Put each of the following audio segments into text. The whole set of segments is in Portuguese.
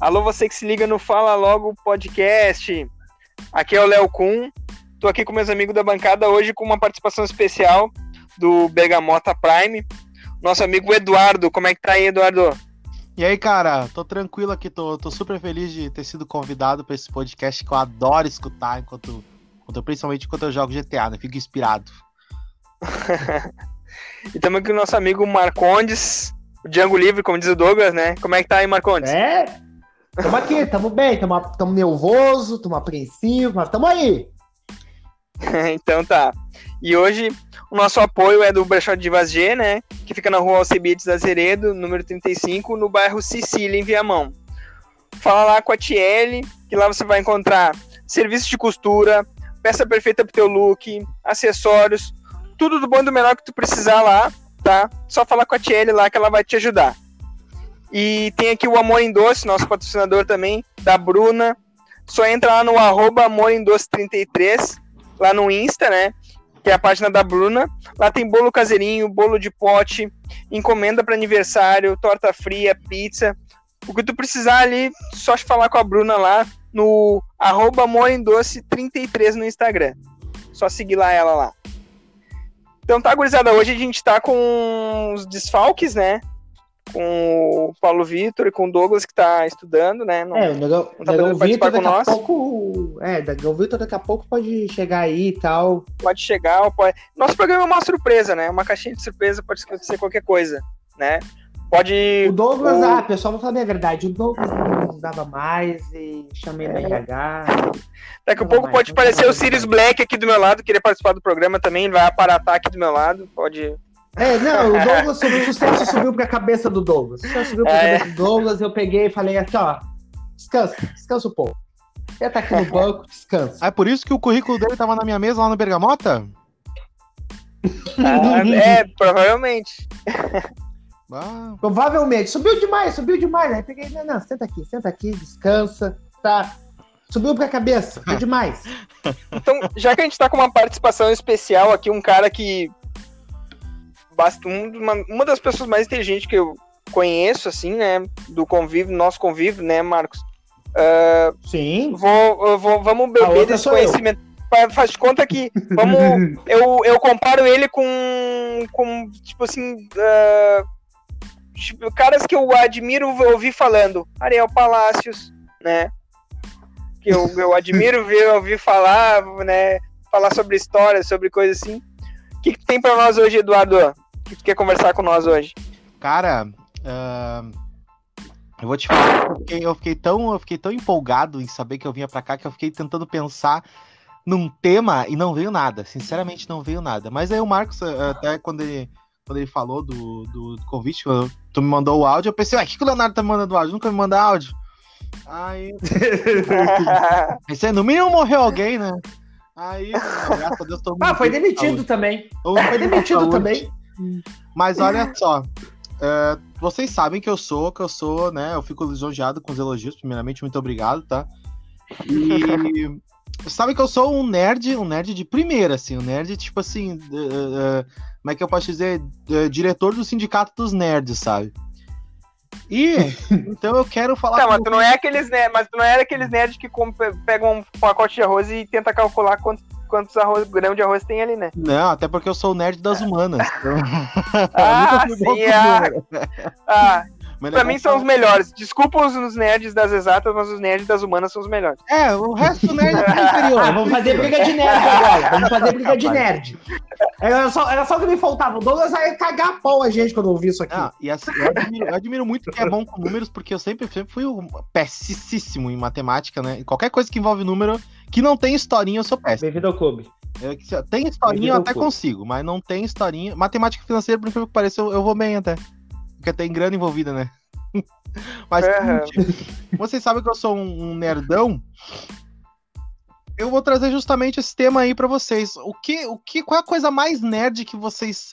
Alô, você que se liga no Fala Logo Podcast. Aqui é o Léo Kuhn. Tô aqui com meus amigos da bancada hoje com uma participação especial do Bergamota Prime. Nosso amigo Eduardo. Como é que tá aí, Eduardo? E aí, cara, tô tranquilo aqui, tô, tô super feliz de ter sido convidado para esse podcast que eu adoro escutar enquanto, enquanto principalmente enquanto eu jogo GTA, né? Fico inspirado. e estamos aqui com o nosso amigo Marcondes, o Django Livre, como diz o Douglas, né? Como é que tá aí, Marcondes? É, tamo aqui, tamo bem, tamo, tamo nervoso, tamo apreensivo, mas tamo aí. então tá. E hoje o nosso apoio é do Brechó de G, né? Que fica na rua Alcebiades Azeredo, número 35, no bairro Sicília, em Viamão. Fala lá com a Tiele, que lá você vai encontrar serviço de costura, peça perfeita pro teu look, acessórios, tudo do bom e do melhor que tu precisar lá, tá? Só falar com a Tiele lá que ela vai te ajudar. E tem aqui o Amor em Doce, nosso patrocinador também, da Bruna. Só entra lá no arroba Amor em Doce 33, lá no Insta, né? Que é a página da Bruna. Lá tem bolo caseirinho, bolo de pote, encomenda para aniversário, torta fria, pizza. O que tu precisar ali, só falar com a Bruna lá no arroba Amor em Doce 33 no Instagram. Só seguir lá ela lá. Então tá, gurizada, hoje a gente tá com os desfalques, né? Com o Paulo Vitor e com o Douglas que tá estudando, né? Não, é, o Negão, tá Negão Vitor daqui a pouco. É, Negão Vitor daqui a pouco pode chegar aí e tal. Pode chegar, pode. Nosso programa é uma surpresa, né? Uma caixinha de surpresa, pode acontecer qualquer coisa, né? Pode. O Douglas, o... ah, pessoal, vou falar a verdade. O Douglas não dava mais e chamei é. na RH. Daqui a pouco mais, pode aparecer o Sirius Black aqui do meu lado, queria participar do programa também, vai aparatar aqui do meu lado. Pode. É, não, o Douglas subiu, o sucesso subiu pra cabeça do Douglas. O sucesso subiu pra é. cabeça do Douglas, eu peguei e falei assim, ó, descansa, descansa um pouco. Você tá aqui no banco, descansa. Ah, é por isso que o currículo dele tava na minha mesa lá no Bergamota? Ah, é, provavelmente. Ah. Provavelmente. Subiu demais, subiu demais. Aí peguei, não, não, senta aqui, senta aqui, descansa, tá? Subiu pra cabeça, subiu demais. Então, já que a gente tá com uma participação especial aqui, um cara que. Basta, uma, uma das pessoas mais inteligentes que eu conheço, assim, né? Do convívio, nosso convívio, né, Marcos? Uh, Sim. Vou, vou, vamos beber desse conhecimento. Eu. Faz de conta que vamos, eu, eu comparo ele com, com tipo assim, uh, tipo, caras que eu admiro ouvir falando, Ariel Palácios, né? Que eu, eu admiro ver, ouvir falar, né? Falar sobre história, sobre coisas assim. O que, que tem para nós hoje, Eduardo? Que tu quer conversar com nós hoje? Cara, uh, eu vou te falar, eu fiquei, eu fiquei, tão, eu fiquei tão empolgado em saber que eu vinha para cá que eu fiquei tentando pensar num tema e não veio nada. Sinceramente, não veio nada. Mas aí o Marcos, até quando ele quando ele falou do, do, do convite, tu me mandou o áudio, eu pensei, ué, o que, que o Leonardo tá me mandando áudio? Nunca me manda áudio. Aí. pensei, no mínimo morreu alguém, né? Aí, graças a Deus, todo mundo. Ah, foi demitido também. foi demitido também. Mas olha só. É, vocês sabem que eu sou, que eu sou, né? Eu fico lisonjeado com os elogios, primeiramente, muito obrigado, tá? E sabe que eu sou um nerd, um nerd de primeira, assim, um nerd, tipo assim, uh, uh, como é que eu posso dizer, uh, diretor do sindicato dos nerds, sabe? E então eu quero falar. Não, mas tu não é aqueles nerds, mas tu não é aqueles nerds que pegam um pacote de arroz e tenta calcular quantos, quantos arroz, grão de arroz tem ali, né? Não, até porque eu sou o nerd das humanas. Então... ah, sim, ah, ah, mas pra mim são os melhores. Desculpa os, nerds das exatas, mas os nerds das humanas são os melhores. É, o resto do nerd é inferior. Vamos fazer briga de nerd agora. Vamos fazer briga de nerd. Era só, era só que me faltava. O Douglas vai cagar a pau a gente quando ouvir isso aqui. Ah, e assim, eu admiro, eu admiro muito que é bom com números, porque eu sempre, sempre fui péssimo em matemática, né? Qualquer coisa que envolve número que não tem historinha, eu sou péssimo. Bem-vindo ao clube. tem historinha, eu até consigo, mas não tem historinha. Matemática financeira, por incrível que pareça, eu, eu vou bem até. Porque tem grana envolvida, né? Mas, é. vocês sabem que eu sou um, nerdão. Eu vou trazer justamente esse tema aí para vocês. O que, o que, qual é a coisa mais nerd que vocês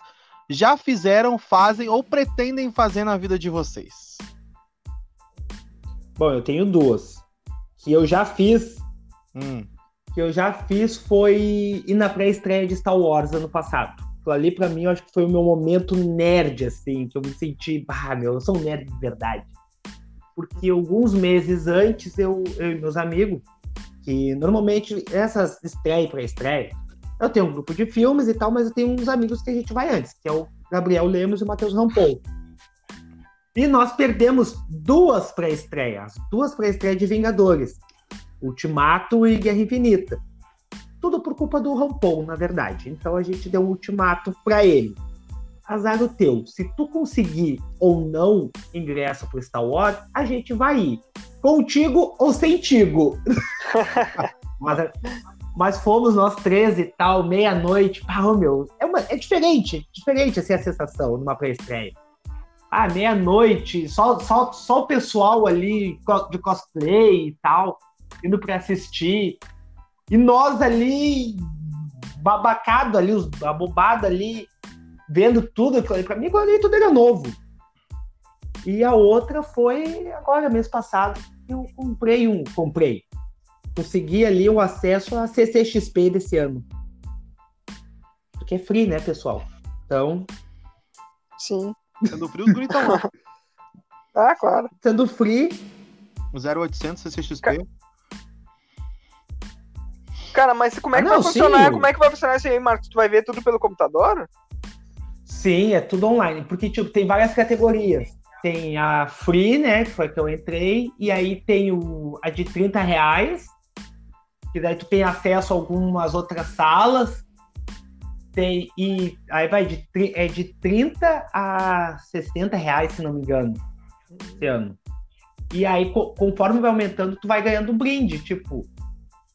já fizeram, fazem ou pretendem fazer na vida de vocês? Bom, eu tenho duas. Que eu já fiz. Hum. Que eu já fiz foi ir na pré-estreia de Star Wars ano passado. Ali, pra mim, eu acho que foi o meu momento nerd, assim, que eu me senti, ah, meu, eu sou um nerd de verdade. porque alguns meses antes eu, eu e meus amigos, que normalmente essas estreia para estreia, eu tenho um grupo de filmes e tal, mas eu tenho uns amigos que a gente vai antes, que é o Gabriel Lemos e o Matheus Rampol. E nós perdemos duas pré-estreias, duas pré-estreias de Vingadores, Ultimato e Guerra Infinita. Tudo por culpa do Rampol, na verdade. Então a gente deu um ultimato para ele. Azar o teu. Se tu conseguir ou não ingresso pro Star Wars, a gente vai ir. Contigo ou sentigo. mas, mas fomos nós três e tal, meia-noite. Ah, meu, é, uma, é diferente, diferente assim a sensação numa pré-estreia. Ah, meia-noite, só, só, só o pessoal ali de cosplay e tal, indo para assistir. E nós ali, babacado ali, os, abobado ali, vendo tudo. Para mim, ali tudo era novo. E a outra foi agora, mês passado, eu comprei um. Comprei. Consegui ali o acesso à CCXP desse ano. Porque é free, né, pessoal? Então. Sim. Sendo free, os guris lá. ah, claro. Sendo free. O 0800 CCXP. Cara, mas como é que ah, não, vai funcionar? Sim. Como é que vai funcionar isso aí, Marcos? Tu vai ver tudo pelo computador? Sim, é tudo online, porque tipo, tem várias categorias. Tem a free, né? Que foi que eu entrei, e aí tem o, a de 30 reais, que daí tu tem acesso a algumas outras salas. Tem, e aí vai de, é de 30 a 60 reais, se não me engano, esse ano. E aí, conforme vai aumentando, tu vai ganhando brinde, tipo,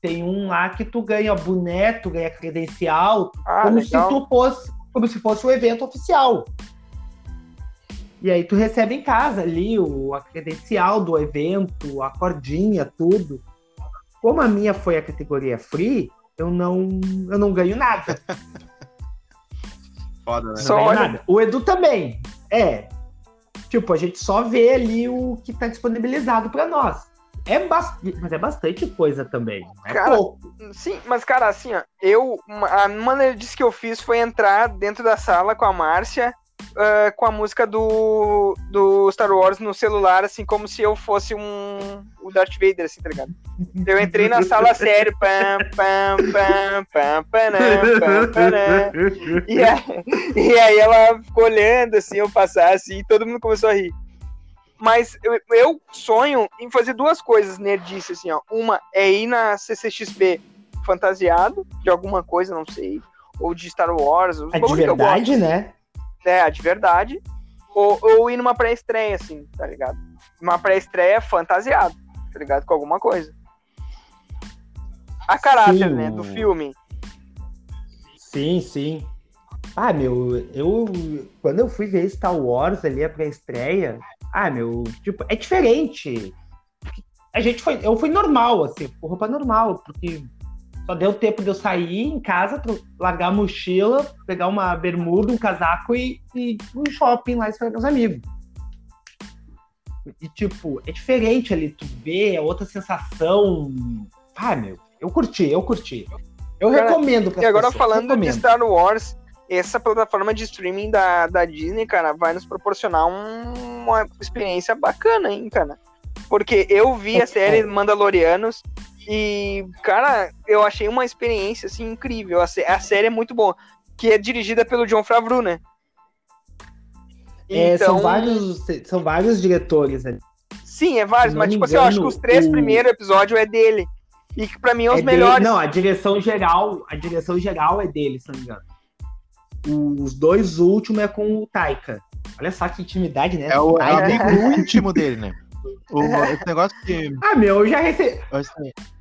tem um lá que tu ganha boneco, tu ganha credencial, ah, como legal. se tu fosse, como se fosse o um evento oficial. E aí tu recebe em casa ali o, a credencial do evento, a cordinha, tudo. Como a minha foi a categoria free, eu não, eu não ganho nada. Foda, né? Só olha... nada. O Edu também. É. Tipo, a gente só vê ali o que tá disponibilizado para nós. É bastante, mas é bastante coisa também. É cara, pouco. Sim, mas cara, assim, ó, eu. A maneira disso que eu fiz foi entrar dentro da sala com a Márcia. Uh, com a música do, do Star Wars no celular, assim, como se eu fosse um o Darth Vader, assim, tá ligado? Eu entrei na sala sério, pam, pam, pam, pam, pam, pam, pam, e, aí, e aí ela ficou olhando, assim, eu passar, assim, e todo mundo começou a rir. Mas eu, eu, sonho em fazer duas coisas nerdice, assim, ó. Uma é ir na CCXP fantasiado de alguma coisa, não sei. Ou de Star Wars. A de verdade, gosto, né? É, de verdade. Ou, ou ir numa pré-estreia, assim, tá ligado? Uma pré-estreia fantasiado, tá ligado? Com alguma coisa. A caráter, sim. né, do filme. Sim, sim. Ah, meu, eu. Quando eu fui ver Star Wars ali, a pré-estreia, ah, meu, tipo, é diferente. A gente foi, eu fui normal, assim, com roupa normal, porque só deu tempo de eu sair em casa, largar a mochila, pegar uma bermuda, um casaco e, e ir no shopping lá esperar meus amigos. E, tipo, é diferente ali, tu vê, é outra sensação. Ah, meu, eu curti, eu curti. Eu Cara, recomendo pra E agora pessoas, falando recomendo. de Star Wars, essa plataforma de streaming da, da Disney, cara, vai nos proporcionar um, uma experiência bacana, hein, cara. Porque eu vi a série Mandalorianos e, cara, eu achei uma experiência, assim, incrível. A, a série é muito boa. Que é dirigida pelo John Favreau, né? É, então... são, vários, são vários diretores ali. Sim, é vários, mas tipo engano, assim, eu acho que os três o... primeiros episódios é dele. E que pra mim é os é melhores. Dele, não, a direção geral, a direção geral é dele, se não me engano. Os dois últimos é com o Taika. Olha só que intimidade, né? É o, é o amigo íntimo dele, né? O, esse negócio que. Ah, meu, eu já recebi.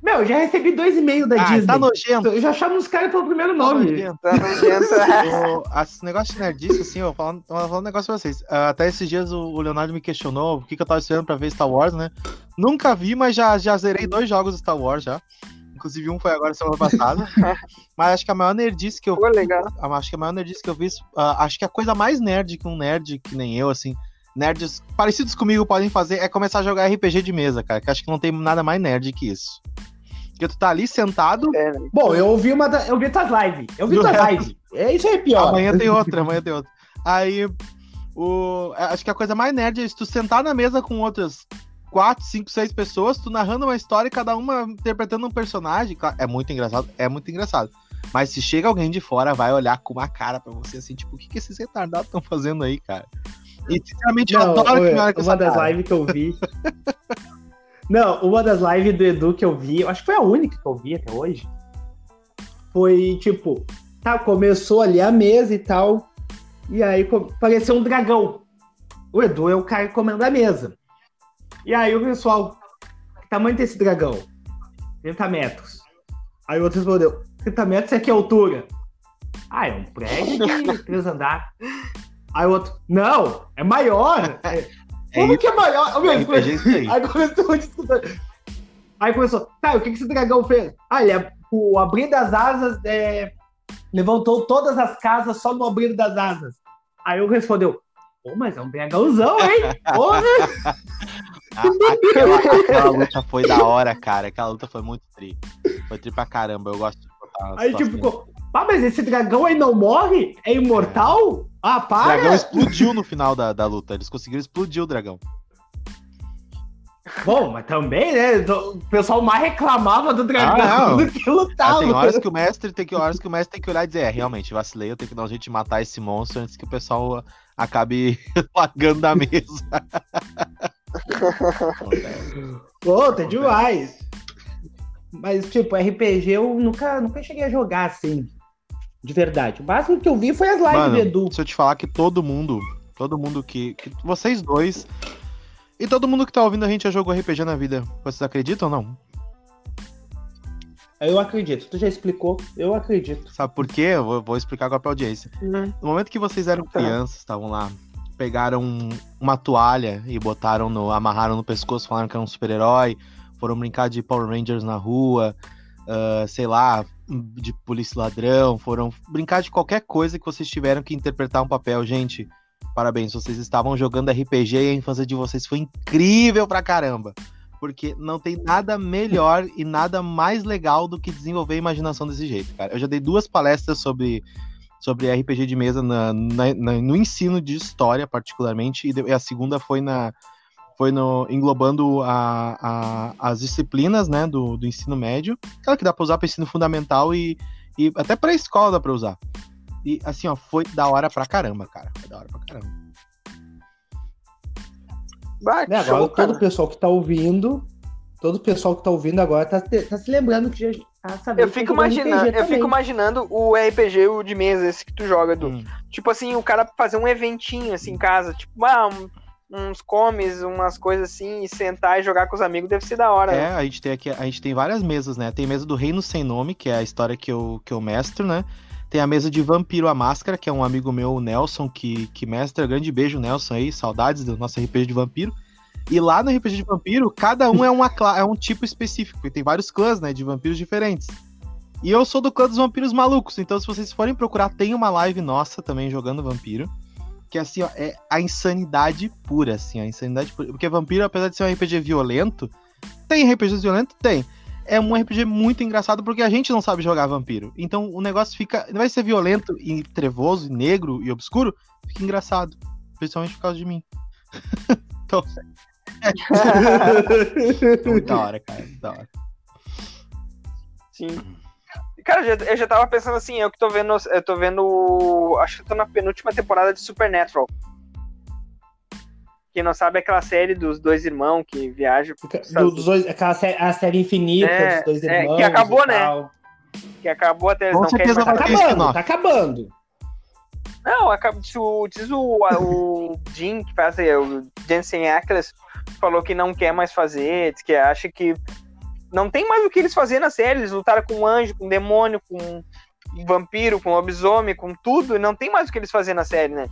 Meu, eu já recebi dois e-mails da ah, Disney. Tá nojento. Eu já chamo os caras pelo primeiro nome. Tá nojento. o, esse negócio de nerdice, assim, eu vou falar, vou falar um negócio pra vocês. Uh, até esses dias o, o, Leonardo me questionou o que, que eu tava esperando pra ver Star Wars, né? Nunca vi, mas já, já zerei dois jogos de Star Wars já. Inclusive, um foi agora semana passada. Mas acho que a maior nerdice que eu Pô, legal. Acho que a maior nerdice que eu fiz. Uh, acho que a coisa mais nerd que um nerd, que nem eu, assim. Nerds parecidos comigo podem fazer é começar a jogar RPG de mesa, cara. Que acho que não tem nada mais nerd que isso. Porque tu tá ali sentado. É, né? Bom, eu ouvi uma da... Eu vi tuas lives. Eu vi tuas lives. É, isso é pior. Amanhã tem outra, amanhã tem outra. Aí. O... Acho que a coisa mais nerd é se tu sentar na mesa com outras quatro, cinco, seis pessoas, tu narrando uma história e cada uma interpretando um personagem. É muito engraçado, é muito engraçado. Mas se chega alguém de fora, vai olhar com uma cara pra você assim, tipo, o que, que esses retardados estão fazendo aí, cara? E sinceramente, Não, eu adoro que me olha com uma das cara. lives que eu vi. Não, uma das lives do Edu que eu vi, eu acho que foi a única que eu vi até hoje. Foi tipo, tá, começou ali a mesa e tal. E aí apareceu um dragão. O Edu é o cara que comanda a mesa. E aí o pessoal, que tamanho desse dragão? 30 metros. Aí o outro respondeu, 30 metros é que altura? Ah, é um prédio de três andares. Aí o outro, não, é maior. É, É como isso, que é maior? Meu, é isso aí. Aí começou a discutir. Aí começou, tá, o que, que esse dragão fez? Ah, ele, o abrir das asas é, levantou todas as casas só no abrir das asas. Aí eu respondeu, pô, mas é um dragãozão, hein? Porra! A- aquela, aquela luta foi da hora, cara. Aquela luta foi muito tri. Foi tri pra caramba. Eu gosto de botar. Aí tipo, ficou, ah, mas esse dragão aí não morre? É imortal? Ah, O para! dragão explodiu no final da, da luta. Eles conseguiram explodir o dragão. Bom, mas também, né? O pessoal mais reclamava do dragão Ah, do que Ah, lutava. tem horas que o mestre tem que horas que o mestre tem que olhar e dizer, é, realmente, vacilei, eu tenho que dar um jeito de matar esse monstro antes que o pessoal acabe largando da mesa. Pô, tá demais. Mas, tipo, RPG eu nunca, nunca cheguei a jogar assim. De verdade. O máximo que eu vi foi as lives Mano, do Edu. se eu te falar que todo mundo, todo mundo que, que- Vocês dois. E todo mundo que tá ouvindo a gente já jogou RPG na vida. Vocês acreditam ou não? Eu acredito. Tu já explicou? Eu acredito. Sabe por quê? Eu vou, vou explicar agora pra audiência. No momento que vocês eram crianças, estavam lá, pegaram uma toalha e botaram no. amarraram no pescoço, falaram que era um super-herói, foram brincar de Power Rangers na rua, ah, sei lá, de polícia ladrão, foram brincar de qualquer coisa que vocês tiveram que interpretar um papel, gente. Parabéns, vocês estavam jogando RPG e a infância de vocês foi incrível pra caramba. Porque não tem nada melhor e nada mais legal do que desenvolver a imaginação desse jeito, cara. Eu já dei duas palestras sobre, sobre RPG de mesa na- na- na- no ensino de história, particularmente, e de- e a segunda foi na foi no, englobando a- a- as disciplinas né, do, do ensino médio, aquela que dá pra usar para ensino fundamental e, e até pra escola dá pra usar. E assim, ó, foi da hora pra caramba, cara. Foi da hora pra caramba. Bah, Né, agora show, todo o pessoal que tá ouvindo, todo o pessoal que tá ouvindo agora tá, tá se lembrando que já tá sabendo Eu que fico imaginando, eu fico imaginando o RPG o de mesa, esse que tu joga, Edu. Hum. Tipo assim, o cara fazer um eventinho assim em casa, tipo, ah, um- uns comes, umas coisas assim, e sentar e jogar com os amigos deve ser da hora, É, né? a gente tem aqui, a gente tem várias mesas, né? Tem mesa do Reino Sem Nome, que é a história que eu, que eu mestro, né? Tem a mesa de Vampiro a Máscara, que é um amigo meu, o Nelson, que, que mestra. Grande beijo, Nelson aí, saudades do nosso RPG de vampiro. E lá no RPG de vampiro, cada um é, uma, é um tipo específico. E tem vários clãs, né? De vampiros diferentes. E eu sou do clã dos vampiros malucos. Então, se vocês forem procurar, tem uma live nossa também jogando vampiro. Que assim, ó, é a insanidade pura, assim, a insanidade pura. Porque vampiro, apesar de ser um RPG violento, tem RPGs violentos? Tem. É um RPG muito engraçado porque a gente não sabe jogar vampiro. Então o negócio fica. Vai ser violento e trevoso, e negro e obscuro, fica engraçado. Principalmente por causa de mim. então. É muito da hora, cara. Da hora. Sim. Cara, eu já, eu já tava pensando assim, eu que tô vendo. Eu tô vendo. Acho que eu tô na penúltima temporada de Supernatural. Quem não sabe é aquela série dos dois irmãos que viajam. Do- dos dois, aquela série, a série infinita É, dos dois é, irmãos. que acabou, e né? tal. Que acabou até eles Com não querem mais Tá acabando, tá acabando. Não, acaba- diz o, diz o, o Jim, que faz é, o Jensen Ackles, falou que não quer mais fazer, diz que acha que não tem mais o que eles fazer na série. Eles lutaram com um anjo, com um demônio, com um vampiro, com um lobisomem, com tudo, e não tem mais o que eles fazer na série, né?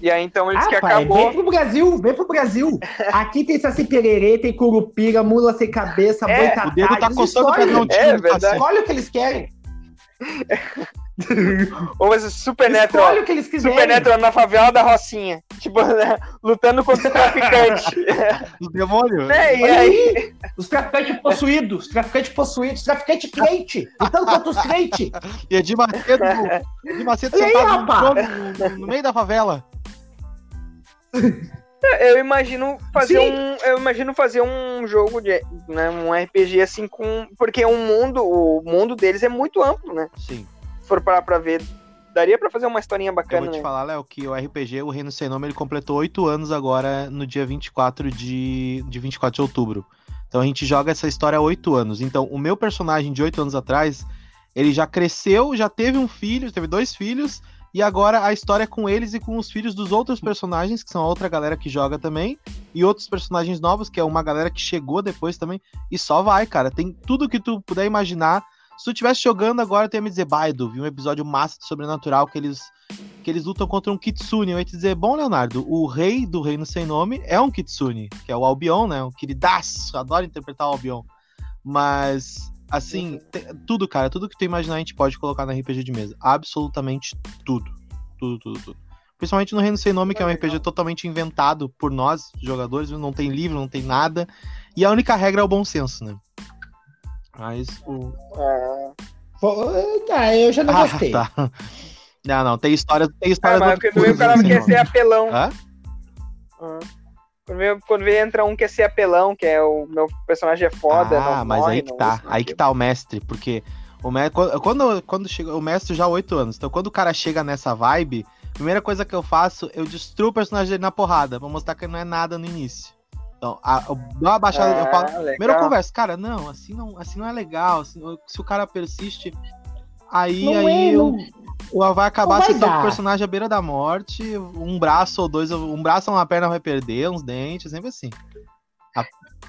E aí então eles Ah, que pai, acabou. vem pro Brasil, vem pro Brasil. Aqui tem Saci Pererê, tem Curupira, Mula Sem Cabeça, É, Boi Tatá. O dedo tá coçando pra tiro É, cacete. Escolhe o que eles querem. Ou esse Supernatural. Escolhe o que eles quiserem. Supernatural na favela da Rocinha. Tipo, né, lutando contra o traficante. Os demônios. né? E Olha aí. Os traficantes possuídos, os traficantes possuídos, os traficantes crente, lutando contra os crentes. E Edir Macedo, Edir Macedo E aí, no, no meio da favela. Eu imagino fazer Sim. um. Eu imagino fazer um jogo de. Né, um RPG assim com. Porque o mundo, o mundo deles é muito amplo, né? Sim. Se for parar pra ver. Daria pra fazer uma historinha Eu bacana, vou te né? falar, Léo, que o RPG, o Reino Sem Nome, ele completou oito anos agora no dia 24 de, de 24 de outubro. Então a gente joga essa história há oito anos. Então, o meu personagem de oito anos atrás, ele já cresceu, já teve um filho, teve dois filhos, e agora a história é com eles e com os filhos dos outros personagens, que são a outra galera que joga também, e outros personagens novos, que é uma galera que chegou depois também, e só vai, cara. Tem tudo que tu puder imaginar. Se tu estivesse jogando agora, tu ia me dizer, Baido, vi um episódio massa de sobrenatural que eles que eles lutam contra um Kitsune. Eu ia te dizer, bom, Leonardo, o rei do reino sem nome é um Kitsune, que é o Albion, né? Um queridaço, adoro interpretar o Albion. Mas, assim, te- tudo, cara, tudo que tu imaginar a gente pode colocar na RPG de mesa. Absolutamente tudo. Tudo, tudo, tudo. Principalmente no Reino Sem Nome, que é um RPG totalmente inventado por nós, jogadores, não tem livro, não tem nada. E a única regra é o bom senso, né? Mas o. Pô, Ah, eu já não gostei. Ah, tá. Não, não, tem história, tem Ah, história mas do quando vem o cara quer ser apelão. Hã? Ah. Quando vem, quando vem entra um quer ser apelão, que é o meu personagem é foda. Ah, não mas morre, aí que tá, aí que tá o mestre, porque o mestre, quando, quando, quando chega, o mestre já há oito anos, então quando o cara chega nessa vibe, a primeira coisa que eu faço, eu destruo o personagem dele na porrada, pra mostrar que ele não é nada no início. Então, a, dou uma baixada, eu falo, Ah, primeiro eu legal. converso, cara, não, assim não, assim não é legal, assim, se o cara persiste, aí, Não aí é, eu, não- vai acabar Não com o personagem à beira da morte, um braço ou dois, um braço ou uma perna vai perder, uns dentes, sempre assim.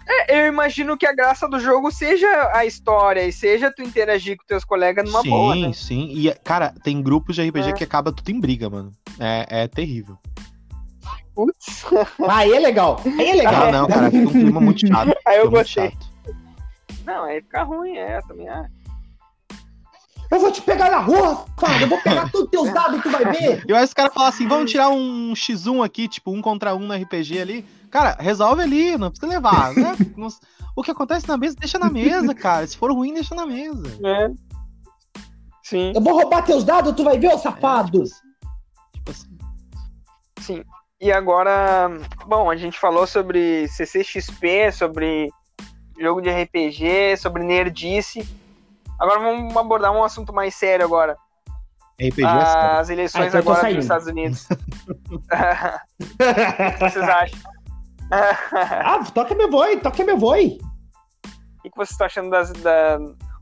É, eu imagino que a graça do jogo seja a história e seja tu interagir com teus colegas numa sim, boa, né? sim. E, cara, tem grupos de RPG É. que acaba tudo em briga, mano. É, é terrível. Putz. Aí é legal. Aí é legal. Ah, não, cara, fica um clima muito chato. Aí eu gostei. Não, aí fica ruim, é, também acho. Eu vou te pegar na rua, Fábio. Eu vou pegar todos os teus dados, tu vai ver. E aí os caras falam assim, vamos tirar um X1 aqui, tipo, um contra um no RPG ali. Cara, resolve ali, não precisa levar. né? O que acontece na mesa, deixa na mesa, cara. Se for ruim, deixa na mesa. É. Sim, Eu vou roubar teus dados, tu vai ver, ô É, safado. tipo assim, sim. E agora, bom, a gente falou sobre CCXP, sobre jogo de RPG, sobre nerdice. Agora vamos abordar um assunto mais sério agora. RPG é sério. As eleições Ah, então agora dos Estados Unidos. o que vocês acham? ah, toca meu boi, toca meu boi. O que vocês estão achando das, da...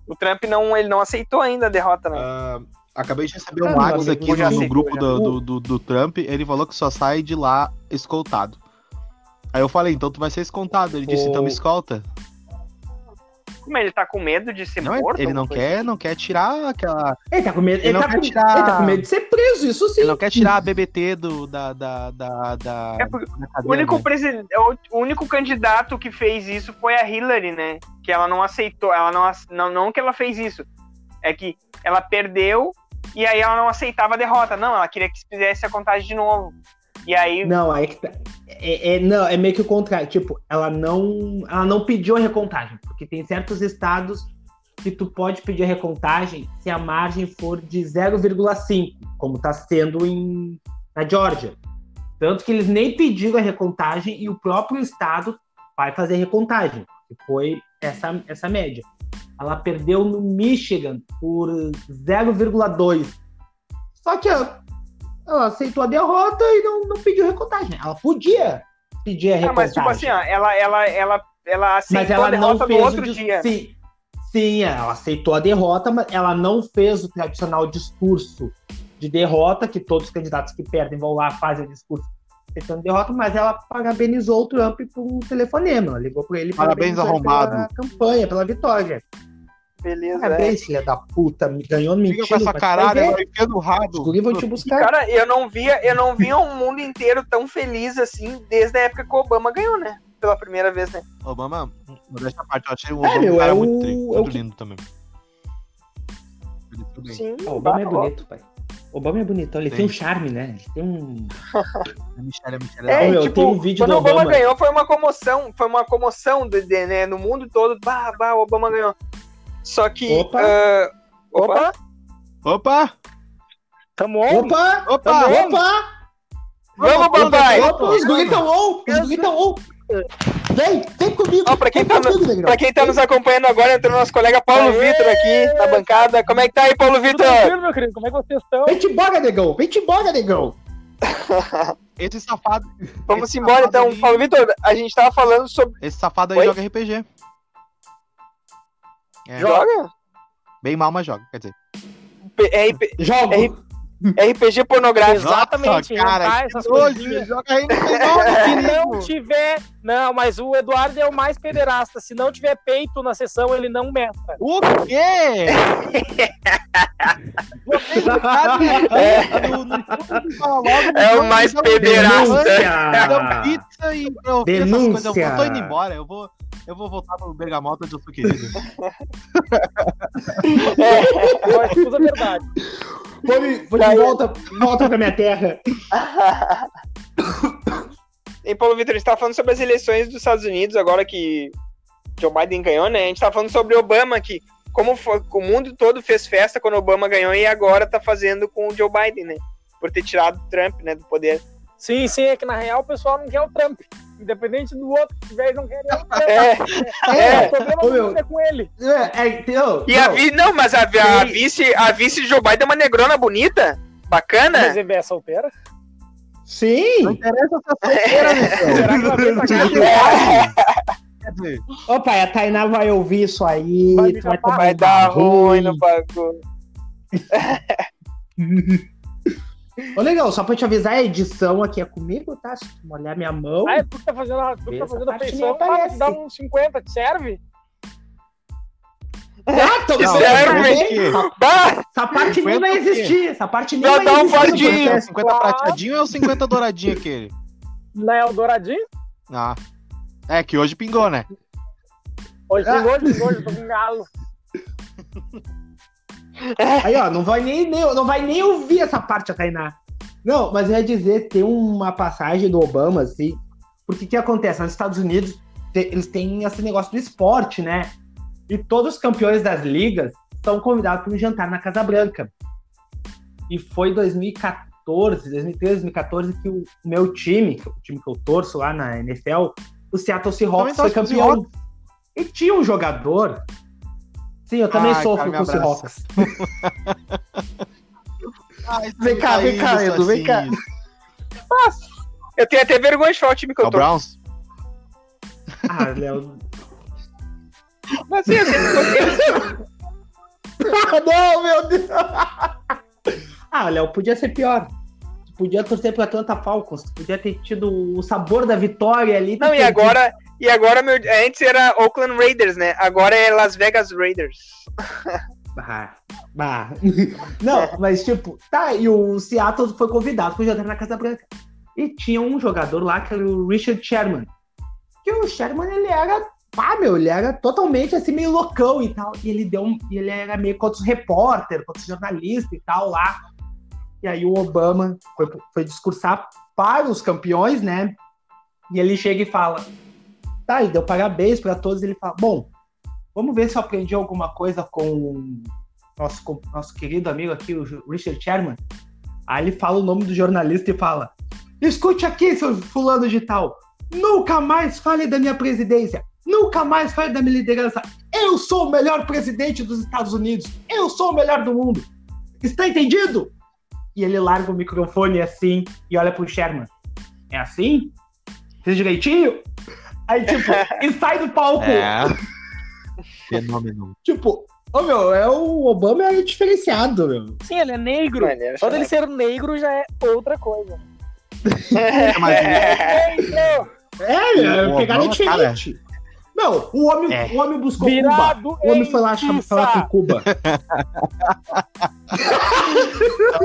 O Trump não, ele não aceitou ainda a derrota, né? Ah, acabei de receber um WhatsApp aqui já no, grupo do, do, do, do Trump. Ele falou que só sai de lá escoltado. Aí eu falei, então tu vai ser escoltado. Ele disse, então me escolta. Como ele tá com medo de ser Não, morto? ele não quer, não quer tirar aquela. Ele tá com medo, Ele ele, não tá quer com, tirar- ele tá com medo de ser preso, isso sim. Ele não quer tirar a BBT do, da, da, da, da, É porque da O único, né? presidente, o único candidato que fez isso foi a Hillary, né? Que ela não aceitou, ela não, ace- não, não que ela fez isso, é que ela perdeu e aí ela não aceitava a derrota. Não, ela queria que se fizesse a contagem de novo. E aí, Não, aí que tá. É, é- não, é meio que o contrário. Tipo, ela não, ela não pediu a recontagem, porque tem certos estados que tu pode pedir a recontagem se a margem for de 0,5, como tá sendo em, na Georgia. Tanto que eles nem pediram a recontagem e o próprio estado vai fazer a recontagem, que foi essa, essa média. Ela perdeu no Michigan por 0,2. Só que ela aceitou a derrota e não, não pediu recontagem. Ela podia pedir a ah, recontagem. mas tipo assim, ela, ela, ela, ela aceitou Mas ela a não derrota no fez outro o dis- dia. Sim, sim, ela aceitou a derrota, mas ela não fez o tradicional discurso de derrota, que todos os candidatos que perdem vão lá fazem o discurso aceitando derrota, mas ela parabenizou o Trump por um telefonema. Ela ligou para ele Parabéns, arrombado. pela campanha, pela vitória. Beleza, é. Parabéns, filha da puta, me ganhou no Fica com essa mas caralho, vai ver. vai enfiando o rabo. Os vão te buscar. Cara, eu não via, eu não via um mundo inteiro tão feliz assim desde a época que o Obama ganhou, né? Pela primeira vez, né? Obama, modéstia à parte, eu achei o É, Obama meu, um cara é muito, o- tri- é o muito que- lindo também. Sim. Ah, Obama é bonito, pai. Obama é bonito, ele Tem. tem um charme, né? Ele tem um. A Michelle, a Michelle É, meu, tipo, tem um vídeo quando do o Obama, Obama. ganhou, foi uma comoção, foi uma comoção de, de, né, no mundo todo. Bah, bah, o Obama ganhou. Só que. Opa. ah, opa, Opa! tamo on? Opa! Opa! Opa! Vamos, papai! Opa, os guri tão on! Os guri tão on! Vem, vem comigo! Ó, pra quem vem tá no- Negrão. Pra quem tá nos acompanhando agora, entrou nosso colega Paulo Aê! Vitor aqui na bancada. Como é que tá aí, Paulo Tudo Vitor? tranquilo, meu querido? Como é que vocês estão? Vem-te embora, negão! Vem-te embora, negão! Esse safado. Vamos esse embora safado então. ali- Paulo Vitor, a gente tava falando sobre. Esse safado aí Oi? joga RPG. É, Joga? Bem mal, mas joga. Quer dizer. P- RP Jogo! R- RPG pornográfico. Exatamente, Nossa, cara, essas coisinhas. joga RPG. Se não tiver. Não, mas o Eduardo é o mais pederasta. Se não tiver peito na sessão, ele não mestra. O quê? Você sabe É. É o mais pederasta. Pizza e pra Denúncia. coisas. Eu tô indo embora. Eu vou, eu vou voltar pro Bergamota onde eu sou querido. Eu acho que usa a verdade. Vou, de volta, volta pra minha terra. E Paulo Vitor, a gente tava falando sobre as eleições dos Estados Unidos, agora que Joe Biden ganhou, né? A gente tava falando sobre Obama, que como foi, o mundo todo fez festa quando Obama ganhou e agora tá fazendo com o Joe Biden, né? Por ter tirado o Trump, né, do poder. Sim, sim, é que na real o pessoal não quer o Trump. Independente do outro que tiver, eles não querem o Trump. É, É, o problema Ô, meu. é com ele. É, é, entendeu? e a Não, vi, não, mas a, a Sim. vice, a vice de Joe Biden é uma negrona bonita, bacana. Mas ele é solteira? Não Sim! interessa essa solteira, né? Será que ela veio pra cá? Quer dizer, Ô, pai, a Tainá vai ouvir isso aí. Vai vai Vai dar ruim ruim. no bagulho. Ô, legal, só pra te avisar, a edição aqui é comigo, tá? Se tu molhar minha mão. Ah, é tu que tá fazendo a, tu tá fazendo a feição, dá uns 50, te serve? Ah, então, Que não, serve? Essa, Bah, essa parte nem 50 vai existir. Essa parte nem Dá- vai dá um fardinho. podcast. 50 prateadinho ou é o 50 douradinho aquele? Não é o douradinho? Ah. É, que hoje pingou, né? Hoje Ah. hoje, tem hoje, tô com galo. Aí, ó, não vai nem, nem- não vai nem ouvir essa parte, a Tainá. Não, mas eu ia dizer, tem uma passagem do Obama, assim, porque o que acontece? Nos Estados Unidos, eles têm esse negócio do esporte, né? E todos os campeões das ligas são convidados para um jantar na Casa Branca. E foi 2014, 2013, 2014, que o meu time, que é o time que eu torço lá na NFL, o Seattle Seahawks foi campeão. E tinha um jogador. Sim, eu também Ai, sofro cara, com me o. Seahawks. Vem cá, vem cá, Edu, vem cá. eu tenho até vergonha de falar o time que eu tô. Browns? Ah, Léo. Mas sim, eu sempre. Ah, não, meu Deus! Ah, Léo, podia ser pior. Podia torcer pra Atlanta Falcons. Podia ter tido o sabor da vitória ali. Não, e agora, e agora meu, antes era Oakland Raiders, né? Agora é Las Vegas Raiders. Ah, ah. Não, mas tipo, tá, e o Seattle foi convidado para jantar na Casa Branca. E tinha um jogador lá que era o Richard Sherman. Que o Sherman, ele era, pá, meu, ele era totalmente assim, meio loucão e tal. E ele deu um, ele era meio contra os repórteres, contra os jornalistas e tal lá. E aí o Obama foi, foi discursar para os campeões, né? E ele chega e fala: tá, e deu parabéns para todos. Ele fala: bom, vamos ver se eu aprendi alguma coisa com nosso, com nosso querido amigo aqui, o Richard Sherman. Aí ele fala o nome do jornalista e fala: escute aqui, seu fulano de tal. Nunca mais fale da minha presidência. Nunca mais fale da minha liderança. Eu sou o melhor presidente dos Estados Unidos. Eu sou o melhor do mundo. Está entendido? E ele larga o microfone assim e olha pro Sherman. É assim? Fez direitinho? Aí, tipo, e sai do palco. É. Fenômeno. Tipo, ô meu, é o Obama é diferenciado, meu. Sim, ele é negro. Só dele ser negro já é outra coisa. Mas Negro! É, é O pegada Obama, diferente. Não, o homem, É. o homem buscou Virado Cuba. O homem foi lá chamar, falar com Cuba.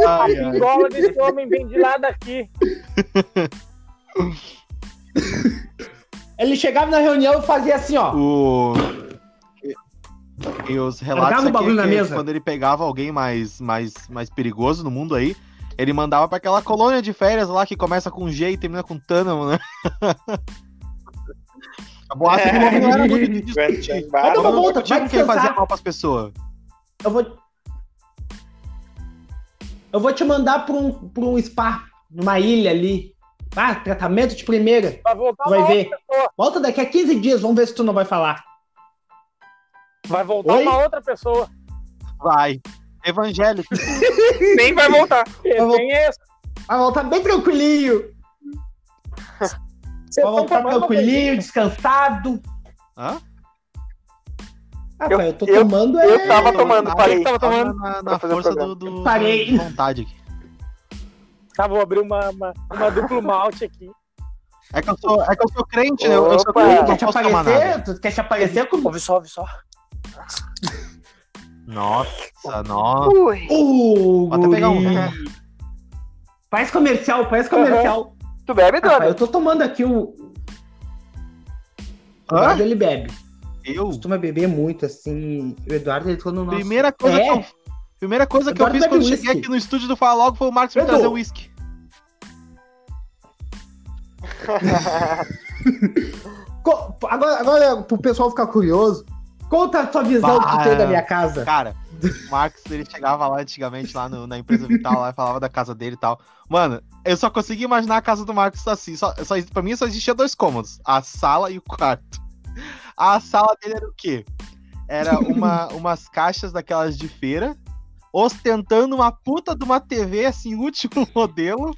A Ai, ai. pingola desse homem vem de lá daqui. Ele chegava na reunião e fazia assim, ó. O... E os relatos aqui bagulho é na que mesa. quando ele pegava alguém mais, mais, mais perigoso no mundo aí, ele mandava pra aquela colônia de férias lá que começa com G e termina com Tânamo, né? A boate que o homem não era muito de discutir. Vai dar uma volta, vai quem fazia descansar. mal pras pessoas. Eu vou. Eu vou te mandar pra um, pra um spa, numa ilha ali. Ah, tratamento de primeira. Vai voltar Tu vai ver. pessoa. Volta daqui a 15 dias, vamos ver se tu não vai falar. Vai voltar Oi? uma outra pessoa. Vai. Evangélico. Nem vai voltar. Tem esse. Vai voltar bem tranquilinho. Vocês Vai voltar tranquilinho, descansado. Hã? Ah, Eu- pai, eu tô eu- tomando eu é... tava tomando, parei. Tava tomando na, na pra força do, do, Parei. de vontade aqui. Tá, vou abrir uma, uma, uma duplo malte aqui. É que eu sou, é que eu sou crente, né? Eu, eu sou crente, Quer te aparecer? Tu quer te aparecer como... Ouve só, ouve só. Nossa, nossa. Ui. Uh, Vou até pegar um. Faz comercial, faz comercial. Tu bebe, Ah, pai, Eduardo? eu tô tomando aqui o... O Hã? Eduardo, ele bebe. Eu? Costuma beber muito, assim. O Eduardo, ele ficou no nosso... Primeira coisa É. que eu, primeira coisa que eu fiz quando whisky. cheguei aqui no estúdio do Fala Logo foi o Marcos me trazer whisky. Co- Agora, agora, pro pessoal ficar curioso, conta a sua visão que Bah. tem da minha casa. Cara, o Marcos, ele chegava lá antigamente, lá no- na empresa Vital, lá, e falava da casa dele e tal. Mano, eu só consegui imaginar a casa do Marcos assim. Só, só, pra mim só existia dois cômodos: a sala e o quarto. A sala dele era o quê? Era uma, umas caixas daquelas de feira, ostentando uma puta de uma TV, assim, último modelo.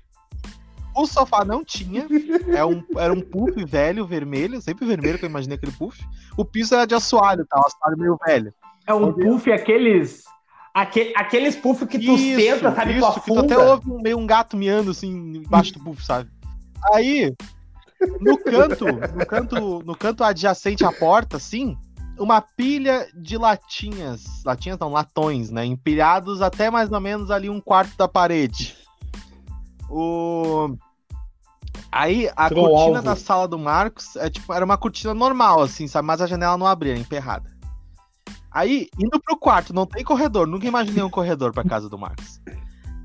O sofá não tinha. É um, era um puff velho, vermelho, sempre vermelho que eu imaginei aquele puff. O piso era de assoalho, tá? Um assoalho meio velho. É um puff, aqueles. aque- aqueles puff que tu senta, sabe, tu isso, que tu até ouve um, meio um gato miando assim embaixo do puff, sabe? Aí, no canto, no canto, no canto adjacente à porta, assim, uma pilha de latinhas, latinhas não, latões, né, empilhados até mais ou menos ali um quarto da parede. O Aí a Tirou o cortina alvo. da sala do Marcos é, tipo, era uma cortina normal, assim, sabe? Mas a janela não abria, era emperrada. Aí, indo pro quarto, não tem corredor, nunca imaginei um corredor pra casa do Marcos.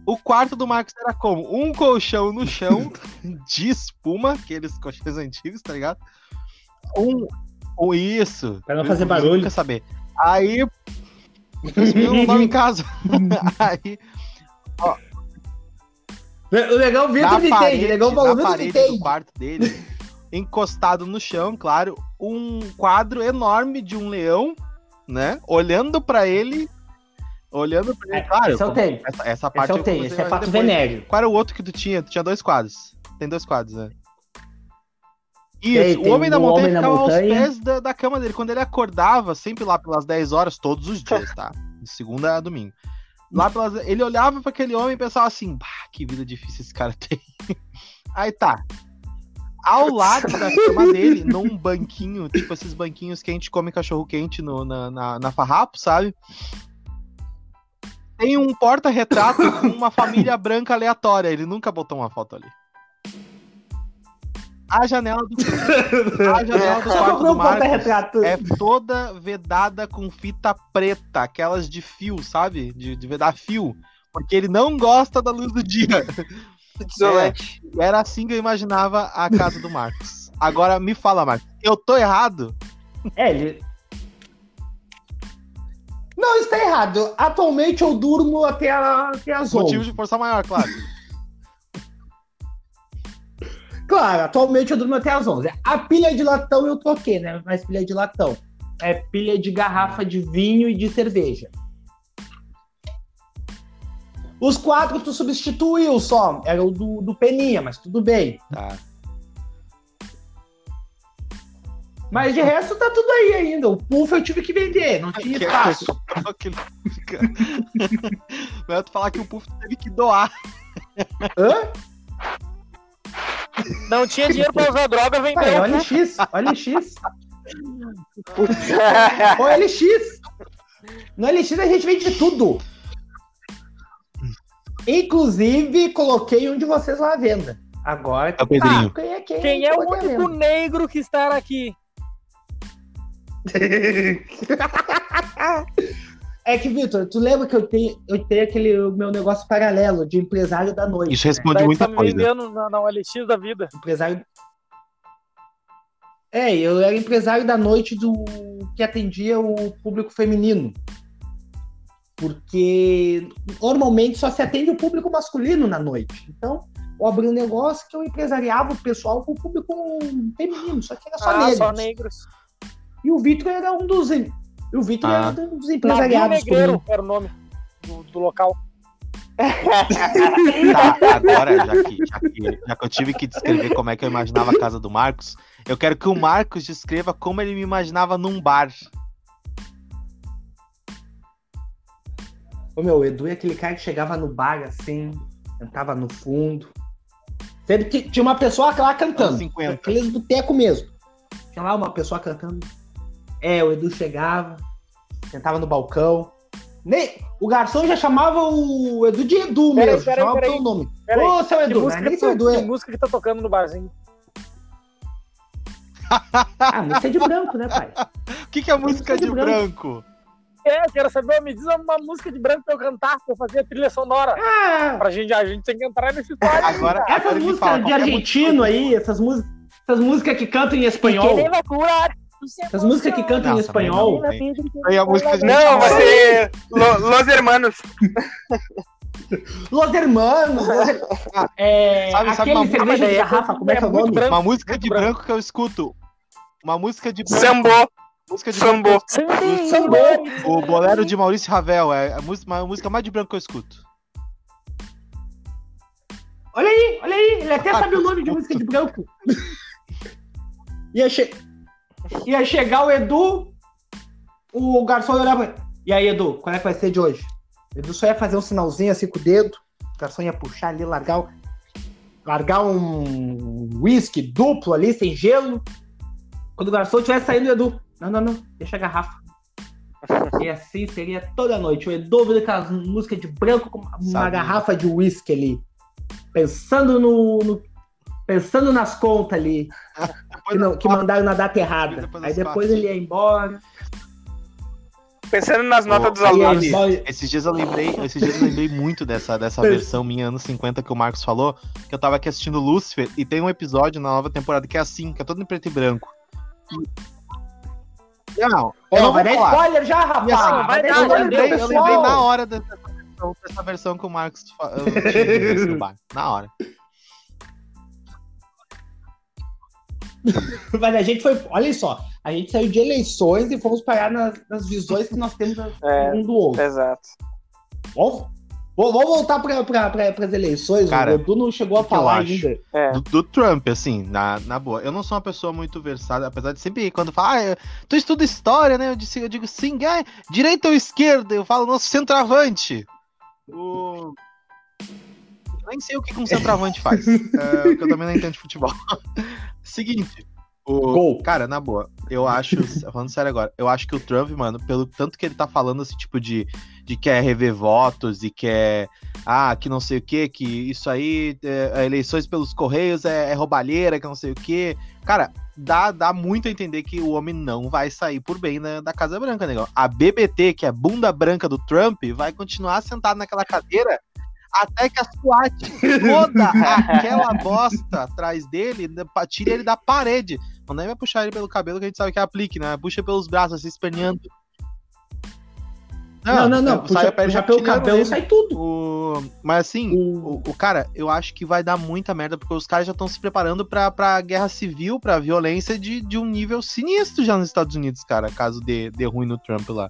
O quarto do Marcos era como? Um colchão no chão, de espuma, aqueles colchões antigos, tá ligado? Um. um isso. Pra não fazer Eu barulho. Nunca saber. Aí. Eu não tava em casa. Aí, O legal, o Vitor entende. parede, O legal, o Vitor parede do entende. quarto dele, encostado no chão, claro, um quadro enorme de um leão, né? Olhando pra ele, olhando pra ele, É, claro. esse eu tenho. Essa, essa Esse parte eu tenho, esse é fato depois. venéreo. Qual era o outro que tu tinha? Tu tinha dois quadros. Tem dois quadros, né? Isso, Tem, o Homem da Montanha Homem ficava aos Montanha. pés da, da cama dele. Quando ele acordava, sempre lá pelas 10 horas, todos os dias, tá? De segunda a domingo. Lá pelas, ele olhava pra aquele homem e pensava assim: bah, que vida difícil esse cara tem. Aí tá. Ao lado da cama dele, num banquinho, tipo esses banquinhos que a gente come cachorro quente no, na, na, na farrapo, sabe? Tem um porta-retrato com uma família branca aleatória. Ele nunca botou uma foto ali. A janela do, a janela do quarto do Marcos é toda vedada com fita preta, aquelas de fio, sabe? De, de vedar fio. Porque ele não gosta da luz do dia. Isolante. Era assim que eu imaginava a casa do Marcos. Agora me fala, Marcos, eu tô errado? É, ele. Não, está errado. Atualmente eu durmo até, a, até as 11. Motivo de força maior, claro. Claro, atualmente eu durmo até as 11. A pilha de latão eu troquei, né? Mas pilha de latão. É pilha de garrafa de vinho e de cerveja. Os quatro tu substituiu só. Era o do, do Peninha, mas tudo bem. Tá. Mas de resto tá tudo aí ainda. O puff eu tive que vender, não tinha espaço. Aquele- Melhor tu falar que o Puff teve que doar. Hã? Não tinha dinheiro pra usar droga, Pai, vendeu. olha X, olha X. Olha LX. No LX a gente vende tudo. Inclusive, coloquei um de vocês lá à venda. Agora É o Pedrinho. quem é, quem, Quem é o único negro que está aqui? É que, Vitor, tu lembra que eu tenho, eu tenho aquele o meu negócio paralelo de empresário da noite. Isso né? responde tu muita tá me coisa. vendendo na, na OLX da vida. Empresário. É, eu era empresário da noite do que atendia o público feminino. Porque normalmente só se atende o público masculino na noite. Então, eu abri um negócio que eu empresariava o pessoal com o público feminino, só que era só Ah, negros. só negros. E o Vitor era um dos. E o Vitor Ah. era um dos Navio empresariados Negreiro comigo. era o nome do, do local. Tá, agora, já que, já, que, já que eu tive que descrever como é que eu imaginava a casa do Marcos, eu quero que o Marcos descreva como ele me imaginava num bar. Ô, meu, o Edu é aquele cara que chegava no bar assim, sentava no fundo. Sempre que tinha uma pessoa lá cantando. Anos 50. Aqueles boteco mesmo. Tinha lá uma pessoa cantando. É, o Edu chegava, sentava no balcão. Nem, o garçom já chamava o Edu de Edu Peraí, mesmo, peraí, chamava pelo nome. Peraí, Ô, seu Que Edu, é música, que, seu Edu, que é. música que tá tocando no barzinho? Ah, música de branco, né, pai? O que, que é a música de de branco. branco? É, eu quero saber, me diz uma música de branco pra eu cantar, pra eu fazer a trilha sonora. Ah, Pra gente, a gente tem que entrar nesse história. Agora, essas agora me músicas fala, de argentino aí, essas músicas, essas músicas que cantam em espanhol. Essas músicas que cantam em Não, espanhol. Aí a música de Não, vai ser Lo- Los Hermanos. Los Hermanos. Los Her- É, Sabe- sabe aquele uma- cerveja Ah, de garrafa, como é que é o muito nome? branco. Uma música Muito de branco. branco que eu escuto. Uma música de branco. Sambô. Música de Sambô. branco. Sambô. O bolero de Maurício Ravel é a música, a música mais de branco que eu escuto. Olha aí, olha aí, ele até sabe o nome de música de branco. Ia, che- ia chegar o Edu, o garçom ia olhar. E aí, Edu, qual é que vai ser de hoje? O Edu só ia fazer um sinalzinho assim com o dedo, o garçom ia puxar ali, largar, o- largar um whisky duplo ali, sem gelo. Quando o garçom estiver saindo, o Edu, não, não, não, deixa a garrafa. E assim seria toda noite. O Edu ouvindo aquelas músicas de branco com uma Sabe. garrafa de whisky ali. Pensando no. no- pensando nas contas ali. Que, não- que mandaram na data errada. Depois Aí depois ele ia embora. Pensando nas notas Ô, dos alunos. Esses dias eu lembrei, esses dias eu lembrei muito dessa, dessa versão minha anos 50 que o Marcos falou, que eu tava aqui assistindo Lucifer e tem um episódio na nova temporada que é assim, que é todo em preto e branco. E- Não, eu Ó, não vai vou dar spoiler já, rapaz. Assim, vai dar eu, lembrei, eu lembrei na hora dessa versão, dessa versão que o Marcos tinha. Na hora. Mas a gente foi. Olha só, a gente saiu de eleições e fomos parar nas, nas visões que nós temos É. um do outro. Exato. Vamos, vamos voltar para pra, pra, as eleições. Cara, o Edu não chegou a falar acho? ainda. É. do, do Trump, assim, na, na boa. Eu não sou uma pessoa muito versada, apesar de sempre, quando fala, ah, eu- tu estuda história, né? Eu, disse, eu digo sim, ah, direita ou esquerda? Eu falo, nosso centroavante. O... Eu nem sei o que que um centroavante faz, é, porque eu também não entendo de futebol. Seguinte, o... Gol. cara, na boa, eu acho, falando sério agora, eu acho que o Trump, mano, pelo tanto que ele tá falando, esse tipo de, de quer rever votos e quer ah, que não sei o que, que isso aí, é, eleições pelos Correios é, é roubalheira, que não sei o que. Cara, dá, dá muito a entender que o homem não vai sair por bem da, da Casa Branca, negão. A BBT, que é a bunda branca do Trump, vai continuar sentado naquela cadeira até que a SWAT toda aquela bosta atrás dele, pa- tire ele da parede. Não nem vai puxar ele pelo cabelo, que a gente sabe que é aplique, né? Puxa pelos braços, assim, esperneando. Não, não, não. sai Puxa, a pele puxa pelo cabelo sai tudo. O... Mas assim, O- o, o cara, eu acho que vai dar muita merda, porque os caras já estão se preparando pra, pra guerra civil, pra violência de, de um nível sinistro já nos Estados Unidos, cara, caso dê, dê ruim no Trump lá.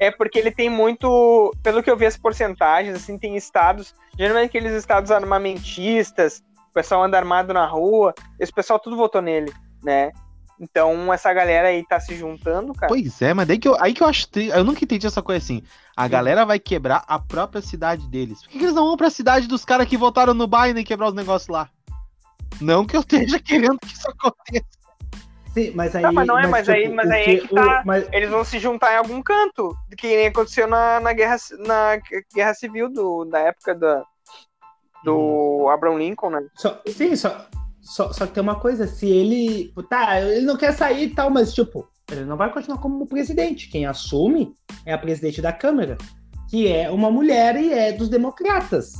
É porque ele tem muito. Pelo que eu vi as porcentagens, assim, tem estados. Geralmente aqueles estados armamentistas, o pessoal anda armado na rua, esse pessoal tudo votou nele, né? Então essa galera aí tá se juntando, cara. Pois é, mas daí que eu, aí que eu acho. tri- Eu nunca entendi essa coisa assim. A galera vai quebrar a própria cidade deles. Por que, que eles não vão pra cidade dos caras que votaram no Biden e quebrar os negócios lá? Não que eu esteja querendo que isso aconteça. Sim, mas aí. Não, mas não é, mas aí- mas aí é que tá- o- mas- Eles vão se juntar em algum canto, que nem aconteceu na, na, guerra, na guerra civil do, da época da, do Abraham Lincoln, né? Só- sim, só, só, só que tem uma coisa, se ele. Tá, ele não quer sair e tal, mas tipo, ele não vai continuar como presidente. Quem assume é a presidente da Câmara, que é uma mulher e é dos democratas.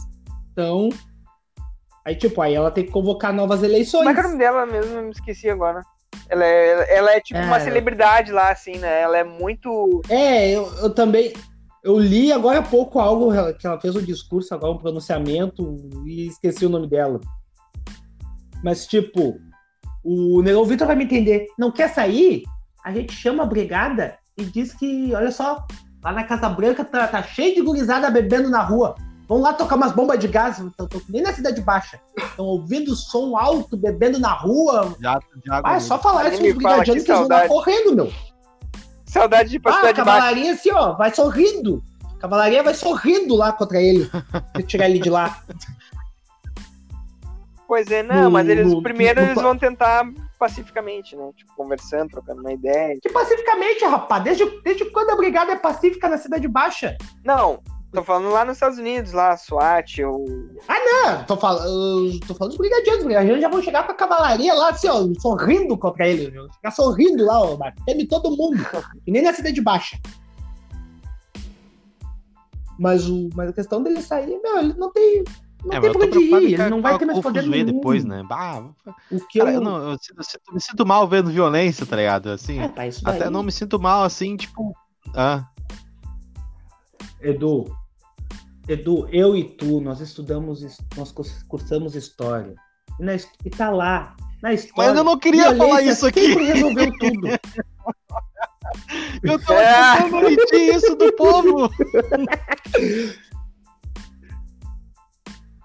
Então. Aí, tipo, aí ela tem que convocar novas eleições. Como é é o nome dela mesmo? Eu me esqueci agora. Ela é, ela é tipo É. uma celebridade lá, assim, né? Ela é muito. É, eu, eu também. Eu li agora há pouco algo que ela fez um discurso, agora um pronunciamento, e esqueci o nome dela. Mas, tipo, o Negão Vitor vai me entender. Não quer sair? A gente chama a brigada e diz que, olha só, lá na Casa Branca tá, tá cheio de gurizada bebendo na rua. Vão lá tocar umas bombas de gás, tô, tô, nem na Cidade Baixa. Estão ouvindo som alto, bebendo na rua. Já, já Ah, é só falar isso fala, brigadianos que que eles vão correndo, meu. Saudade de ir pra Ah, cidade baixa. cavalaria assim, ó, vai sorrindo. Cavalaria vai sorrindo lá contra ele. Se tirar ele de lá. Pois é, não, No- mas eles no- primeiro no- eles vão tentar pacificamente, né? Tipo, conversando, trocando uma ideia. Que pacificamente, rapaz. Desde, desde quando a brigada é pacífica na Cidade Baixa? Não, tô falando lá nos Estados Unidos, lá, SWAT, ou. Ah, tô falando, tô falando dos brigadianos. Os brigadianos já vão chegar com a cavalaria lá, assim, ó, sorrindo contra ele. Viu? Ficar sorrindo lá, ó, batendo todo mundo. E nem na Cidade Baixa. Mas, o, mas a questão dele sair, meu, ele não tem. Não É, tem pra onde ir, ele não vai ter mais poder nenhum. depois, né? Bah, O que cara, eu... eu, não, eu, sinto- eu sinto- me sinto mal vendo violência, tá ligado? Assim, É, tá, até daí. não me sinto mal, assim, tipo... Ah, Edu, Edu, eu e tu, nós estudamos, nós curs- cursamos história. E, na e tá lá, na história. mas eu não queria falar isso aqui. Sempre resolveu tudo. Eu tava É. tentando omitir isso do povo.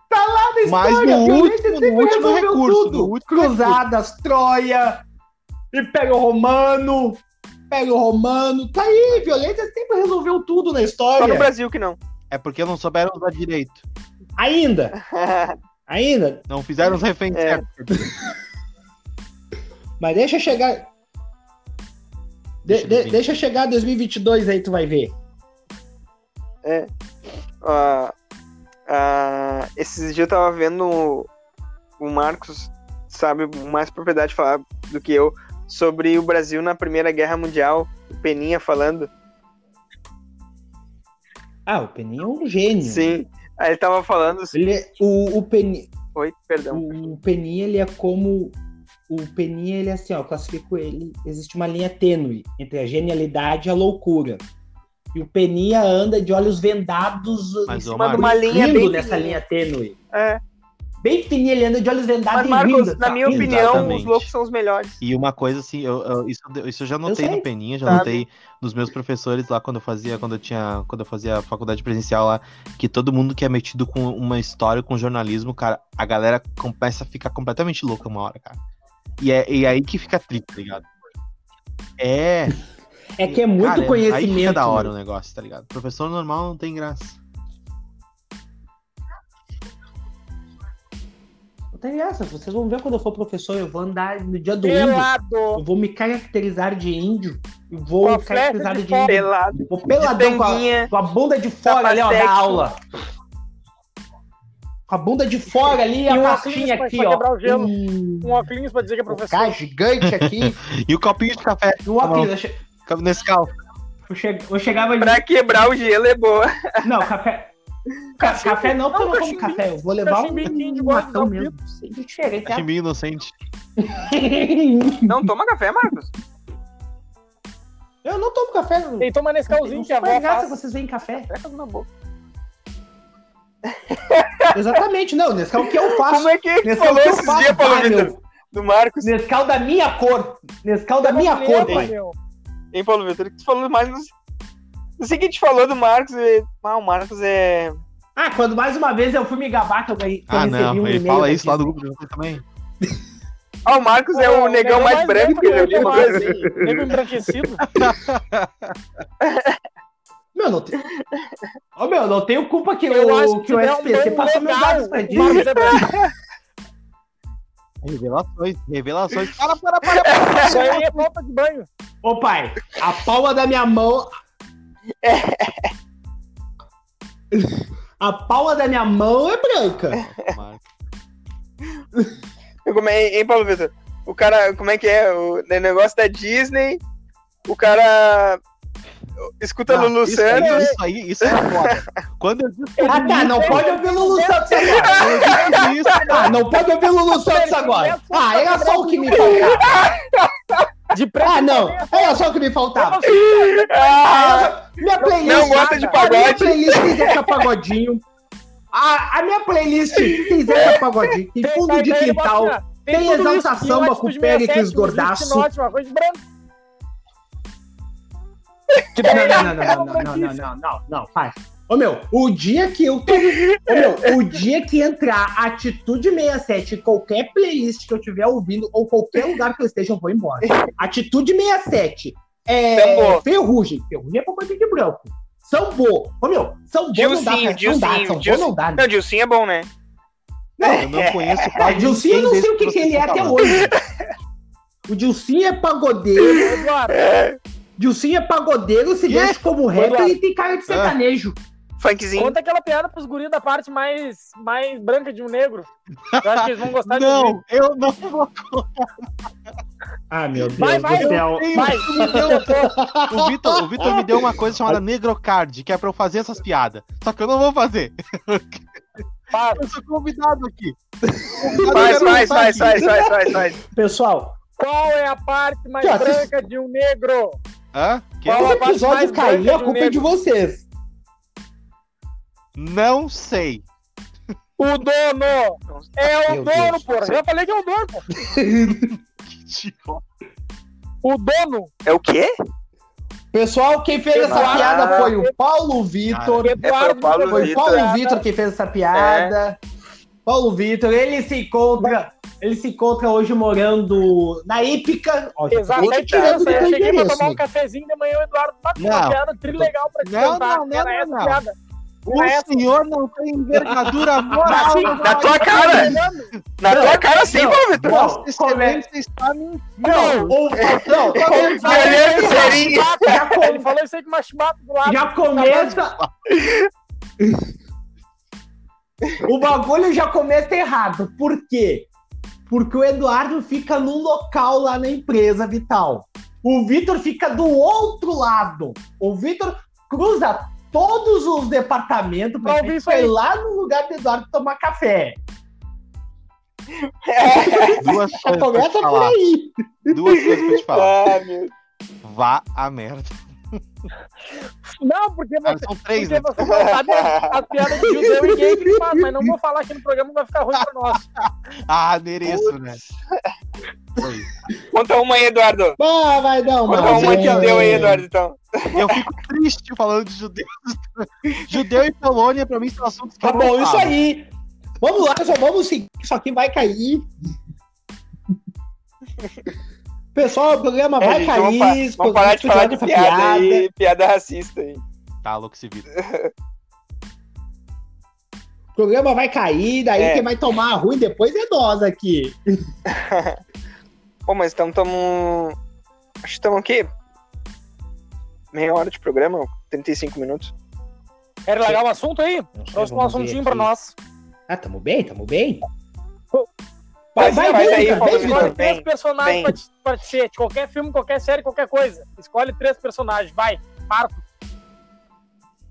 Tá lá na Mas história, no a violência último- no último recurso, tudo. no último Cruzadas, Troia, Império Romano, Império Romano. Tá aí, violência sempre resolveu tudo na Só no história. Brasil que não. É porque não souberam usar direito. Ainda, ainda. Não fizeram os reféns É. certos. Mas deixa chegar. De- Deixa de- deixa chegar 2022 aí, tu vai ver. Ah, ah, esses dias eu tava vendo o, o Marcos, sabe, mais propriedade de falar do que eu, sobre o Brasil na Primeira Guerra Mundial, o Peninha falando. Ah, o Peninha é um gênio. Sim. Aí ele tava falando. Ele é- o, o, Peninha, Oi, perdão. o Peninha, ele é como. O Peninha, ele é assim, ó, eu classifico ele. Existe uma linha tênue entre a genialidade e a loucura. E o Peninha anda de olhos vendados Mas, em cima de uma linha bem nessa linha tênue. É. Bem fininha, ele anda de olhos vendados Mas, e Marcos, rindo. na minha rindo. opinião, Exatamente. os loucos são os melhores. E uma coisa assim, eu, eu- isso, isso eu já notei sei, no Peninha, já sabe? notei nos meus professores lá quando eu fazia, quando eu tinha, quando eu fazia a faculdade presencial lá, que todo mundo que é metido com uma história, com jornalismo, cara, a galera começa a ficar completamente louca uma hora, cara. E é e é aí que fica triste, tá ligado? É, É que é muito cara, conhecimento. Aí fica da hora meu. o negócio, tá ligado? Professor normal não tem graça. Tem essa. Vocês vão ver quando eu for professor, eu vou andar no dia do índio. Pelado. Eu vou me caracterizar de índio. E vou Com a me caracterizar de, de índio. Pelado. Vou peladão com a, com a bunda de fora ali, ó, da aula. Com a bunda de fora ali e a um pastinha aqui, ó. o. Um, óculos pra dizer que é um professor. cara gigante aqui. E o copinho de café, E um óculos. Eu, che- nesse carro. eu, che- eu chegava de... Pra quebrar o gelo é boa. Não, café... Ca- café não, porque eu não como café. Eu vou levar um, um da mesmo. Diferente. Achei meio inocente. Não toma café, Marcos? Eu não tomo café. Tem toma nesse calzinho que a avó graça faz. vocês veem café. Pega na boca. Exatamente, não. Nescau que eu faço. Como é que ele Nescau falou que eu esses faço, dias, Paulo Vitor? Do Marcos? Nescau da minha cor. Nescau da minha cor, pai. Hein, Paulo Vitor? Tu falou mais. Não não sei o que te falou do Marcos. e- Ah, o Marcos é. Ah, quando mais uma vez eu fui me gabar que eu, ganhei, que eu Ah, não, um ele fala isso daqui. lá do grupo de vocês também. Ah, o Marcos é Pô, o negão mais branco que eu já vi uma vez. assim. Nego embranquecido. Meu, não tem. Ô, meu, não tenho culpa que Eu o, que que o um SPC bom passou meus dados pra O é branco. Revelações, revelações. Para, para, para, para. Isso aí é falta de banho. Ô, pai, a palma da minha mão. A palma da minha mão é branca. Como é, hein, Paulo Vitor? O cara, como é que é? O negócio da Disney, o cara escuta Não, Lulu isso aí, Santos. isso aí, isso é foda. Quando eu disse Ah, tá, não pode ouvir Lulu Santos agora. isso, Ah, não pode ouvir Lulu Santos agora. Ah, era só o que me faltava. De preto Ah, e não. Era só o que me faltava. Ah, Minha playlist. não gosta de A minha pagode? playlist tem Zeca Pagodinho. A, a minha playlist tem Zeca Pagodinho. Tem fundo de quintal. assim, tem tudo Exalta isso, e Samba um com Péricles 67, uns Gordaço. Não, não, é não, não, não, não, não, não, não, não, faz. Ô meu, o dia que eu tô. Ô meu, o dia que entrar Atitude 67 em qualquer playlist que eu estiver ouvindo, ou qualquer lugar que eu esteja, eu vou embora. Atitude 67. É. Sambô. Ferrugem. Ferrugem é pra coisa de branco. Sambô. Ô meu, Sambô não dá, Dilcinho, não dá, Dilcinho, Sambô Dilcinho. não dá. né? Não, Dilcinho é bom, né? Eu não conheço É, quase Dilcinho eu não sei o que, que ele é vocês até hoje. O Dilcinho é pagodeiro. Eduardo, Dilcinho é pagodeiro, se veste como rapper e tem cara de sertanejo. Funkzinho. conta aquela piada pros guris da parte mais, mais branca de um negro. Eu acho que eles vão gostar de Não, ouvir. eu não vou. Ah, meu Deus Vai, vai, do céu. Vai, O Vitor, o Vitor me deu uma coisa chamada Negrocard, que é pra eu fazer essas piadas. Só que eu não vou fazer. para. Eu sou convidado aqui. Faz, faz, faz, faz, faz, faz, faz. Pessoal, Qual é a parte mais branca de um negro? Hã? Que? Qual o parte episódio mais branca a de um culpa é de vocês. Não sei. O dono! É o Meu dono, Deus. porra! Eu falei que é o dono, pô! Que idiota. O dono! É o quê? Pessoal, quem fez essa Eduardo. piada foi o Paulo Vitor. Eduardo Paulo Foi o Vitor. Paulo Vitor que fez essa piada. Paulo Vitor, ele se encontra. Ele se encontra hoje morando na Ípica. Já tirando, do eu cheguei pra tomar um cafezinho de manhã, o Eduardo bateu Não. uma piada trilegal pra te Não, contar. não, não, Era não, essa não. piada. O Era essa. senhor não tem envergadura moral. Assim, Na tua cara! Na Não, tua cara sim. Paulo Vitor. Vossa come- Excelência está mentindo. Não, o- não, Ele falou isso aí com uma chibata do lado. já começa. O bagulho já começa errado. Por quê? Porque o Eduardo fica num local lá na empresa Vital. O Vitor fica do outro lado. O Vitor cruza todos os departamentos ir aí. lá no lugar do Eduardo tomar café. Duas Já coisas começa por falar. aí. Duas coisas pra te falar. Ah, meu. Vá a merda. Não, porque Ah, você, são três, porque né? você não sabe as, as piadas de judeu e gay que ele faz, mas não vou falar aqui no programa, vai ficar ruim pra nós. Ah, mereço, né? Foi. Conta uma aí, Eduardo. Ah, vai dar uma. Conta uma que vez. deu aí, Eduardo, então. Eu fico triste falando de judeus. Judeu e Polônia, pra mim, são assuntos que Tá bom, isso aí. Vamos lá, só vamos seguir. Isso aqui vai cair. Pessoal, o programa vai É, cair. vamos, vamos parar de falar de essa piada aí, piada racista aí. Tá, louco esse vídeo. O programa vai cair, daí É. quem vai tomar ruim depois é nós aqui. Pô, mas então tamo. Acho que estamos aqui. Meia hora de programa, 35 minutos. Quer largar o assunto aí? Um ver assuntinho pra nós. Ah, tamo bem, tamo bem. Vai, vai, aí, Vitor, vai, Vitor. Escolhe três Vem, personagens vem. pra ser. De qualquer filme, qualquer série, qualquer coisa. Escolhe três personagens. Vai, Marco.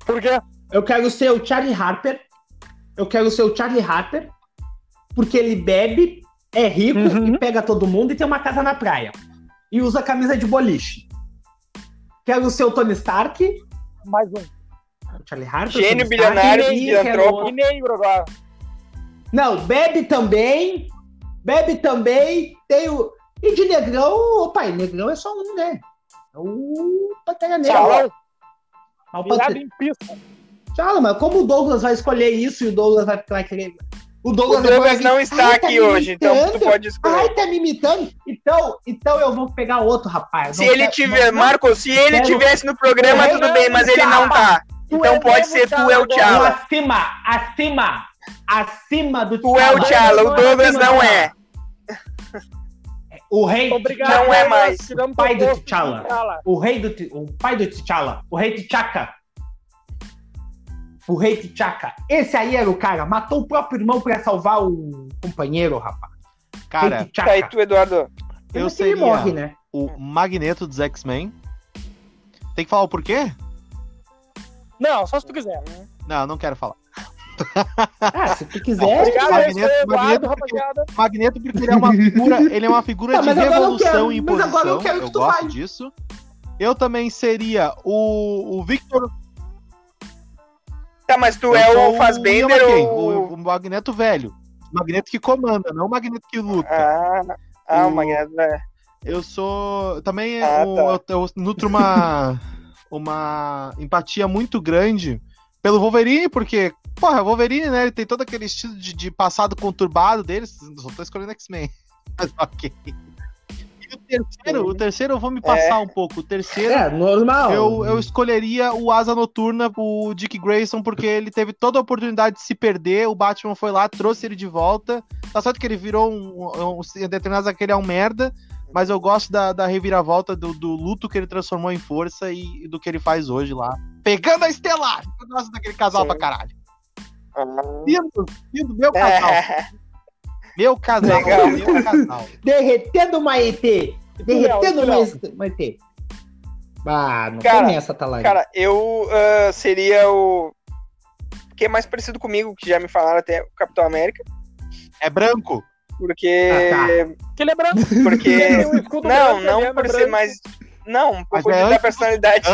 Por quê? Eu quero ser o Charlie Harper. Eu quero ser o Charlie Harper. Porque ele bebe, é rico Uhum. e pega todo mundo e tem uma casa na praia. E usa camisa de boliche. Quero ser o Tony Stark. Mais um. Charlie Harper. Gênio, Tony Stark, bilionário, e filantropo. E negro agora. Não, bebe também. Bebe também. Tem o. E de negrão, ô pai, negrão é só um, né? É o Pantera Negra. Tchau. É o Virado Pantera... em pista. Tchau, mas como o Douglas vai escolher isso e o Douglas vai, vai querer. O O Douglas, Douglas vai não vir, está "Ai, tá aqui hoje, então tu pode escolher. Ai, tá me imitando? Então, então eu vou pegar outro rapaz. Se Não ele tiver, não- Marcos, se ele quero- tivesse no programa, Eu tudo bem, mas ele não tá. Tu Então é pode ser tu, Tchala é o Tchala. acima, acima, acima do Tu é o. Tchala, o Douglas não é. O rei. Obrigado. Não é mais. Tiramos Pai do T'Challa. O rei do. O pai do T'Challa. O rei T'Chaka. O rei T'Chaka. Esse aí era o cara. Matou o próprio irmão pra salvar o companheiro, rapaz. Cara, Tá aí tu, Eduardo. eu que seria ele morre, né? o Magneto dos X-Men. Tem que falar o porquê? Não, só se tu quiser. Não, não quero falar. Ah, se tu quiser. Obrigado, vai. esse foi o Eduardo, Magneto, rapaziada. Magneto, porque ele é uma figura, ele é uma figura Tá, de revolução quero- em mas agora eu quero que Eu tu gosto disso. Eu também seria o, o Victor. Tá, mas tu eu é o McKay, ou... o, o Magneto velho. O Magneto que comanda, não o Magneto que luta. Ah, ah o O- Magneto, né? Eu sou. Também Ah, tá. eu, eu nutro uma, uma empatia muito grande pelo Wolverine, porque, porra, o Wolverine, né? Ele tem todo aquele estilo de, de passado conturbado dele. Só tô escolhendo X-Men. Mas ok. E o terceiro, o terceiro eu vou me passar um pouco. O terceiro. É, normal. Eu, eu escolheria o Asa Noturna, o Dick Grayson, porque ele teve toda a oportunidade de se perder. O Batman foi lá, trouxe ele de volta. Tá certo que ele virou um. um, um em determinados aquele é um merda. Mas eu gosto da, da reviravolta do, do luto que ele transformou em força e, e do que ele faz hoje lá. Pegando a Estelar! Eu gosto daquele casal Sim. pra caralho. Ah, Lindo, lindo, meu casal. é. Meu casal, Legal. meu casal. Derretendo Maetê. Derretendo Léo, Maetê. Maetê. Ah, não Cara, começa, Talari. Cara, eu ah, seria o... Que é mais parecido comigo, que já me falaram até, o Capitão América. É branco? Porque... Ah, Que ele é branco. Porque... Ele um escudo Não, branco, não é por ser branco. mais... Não, um pouco é de- da personalidade.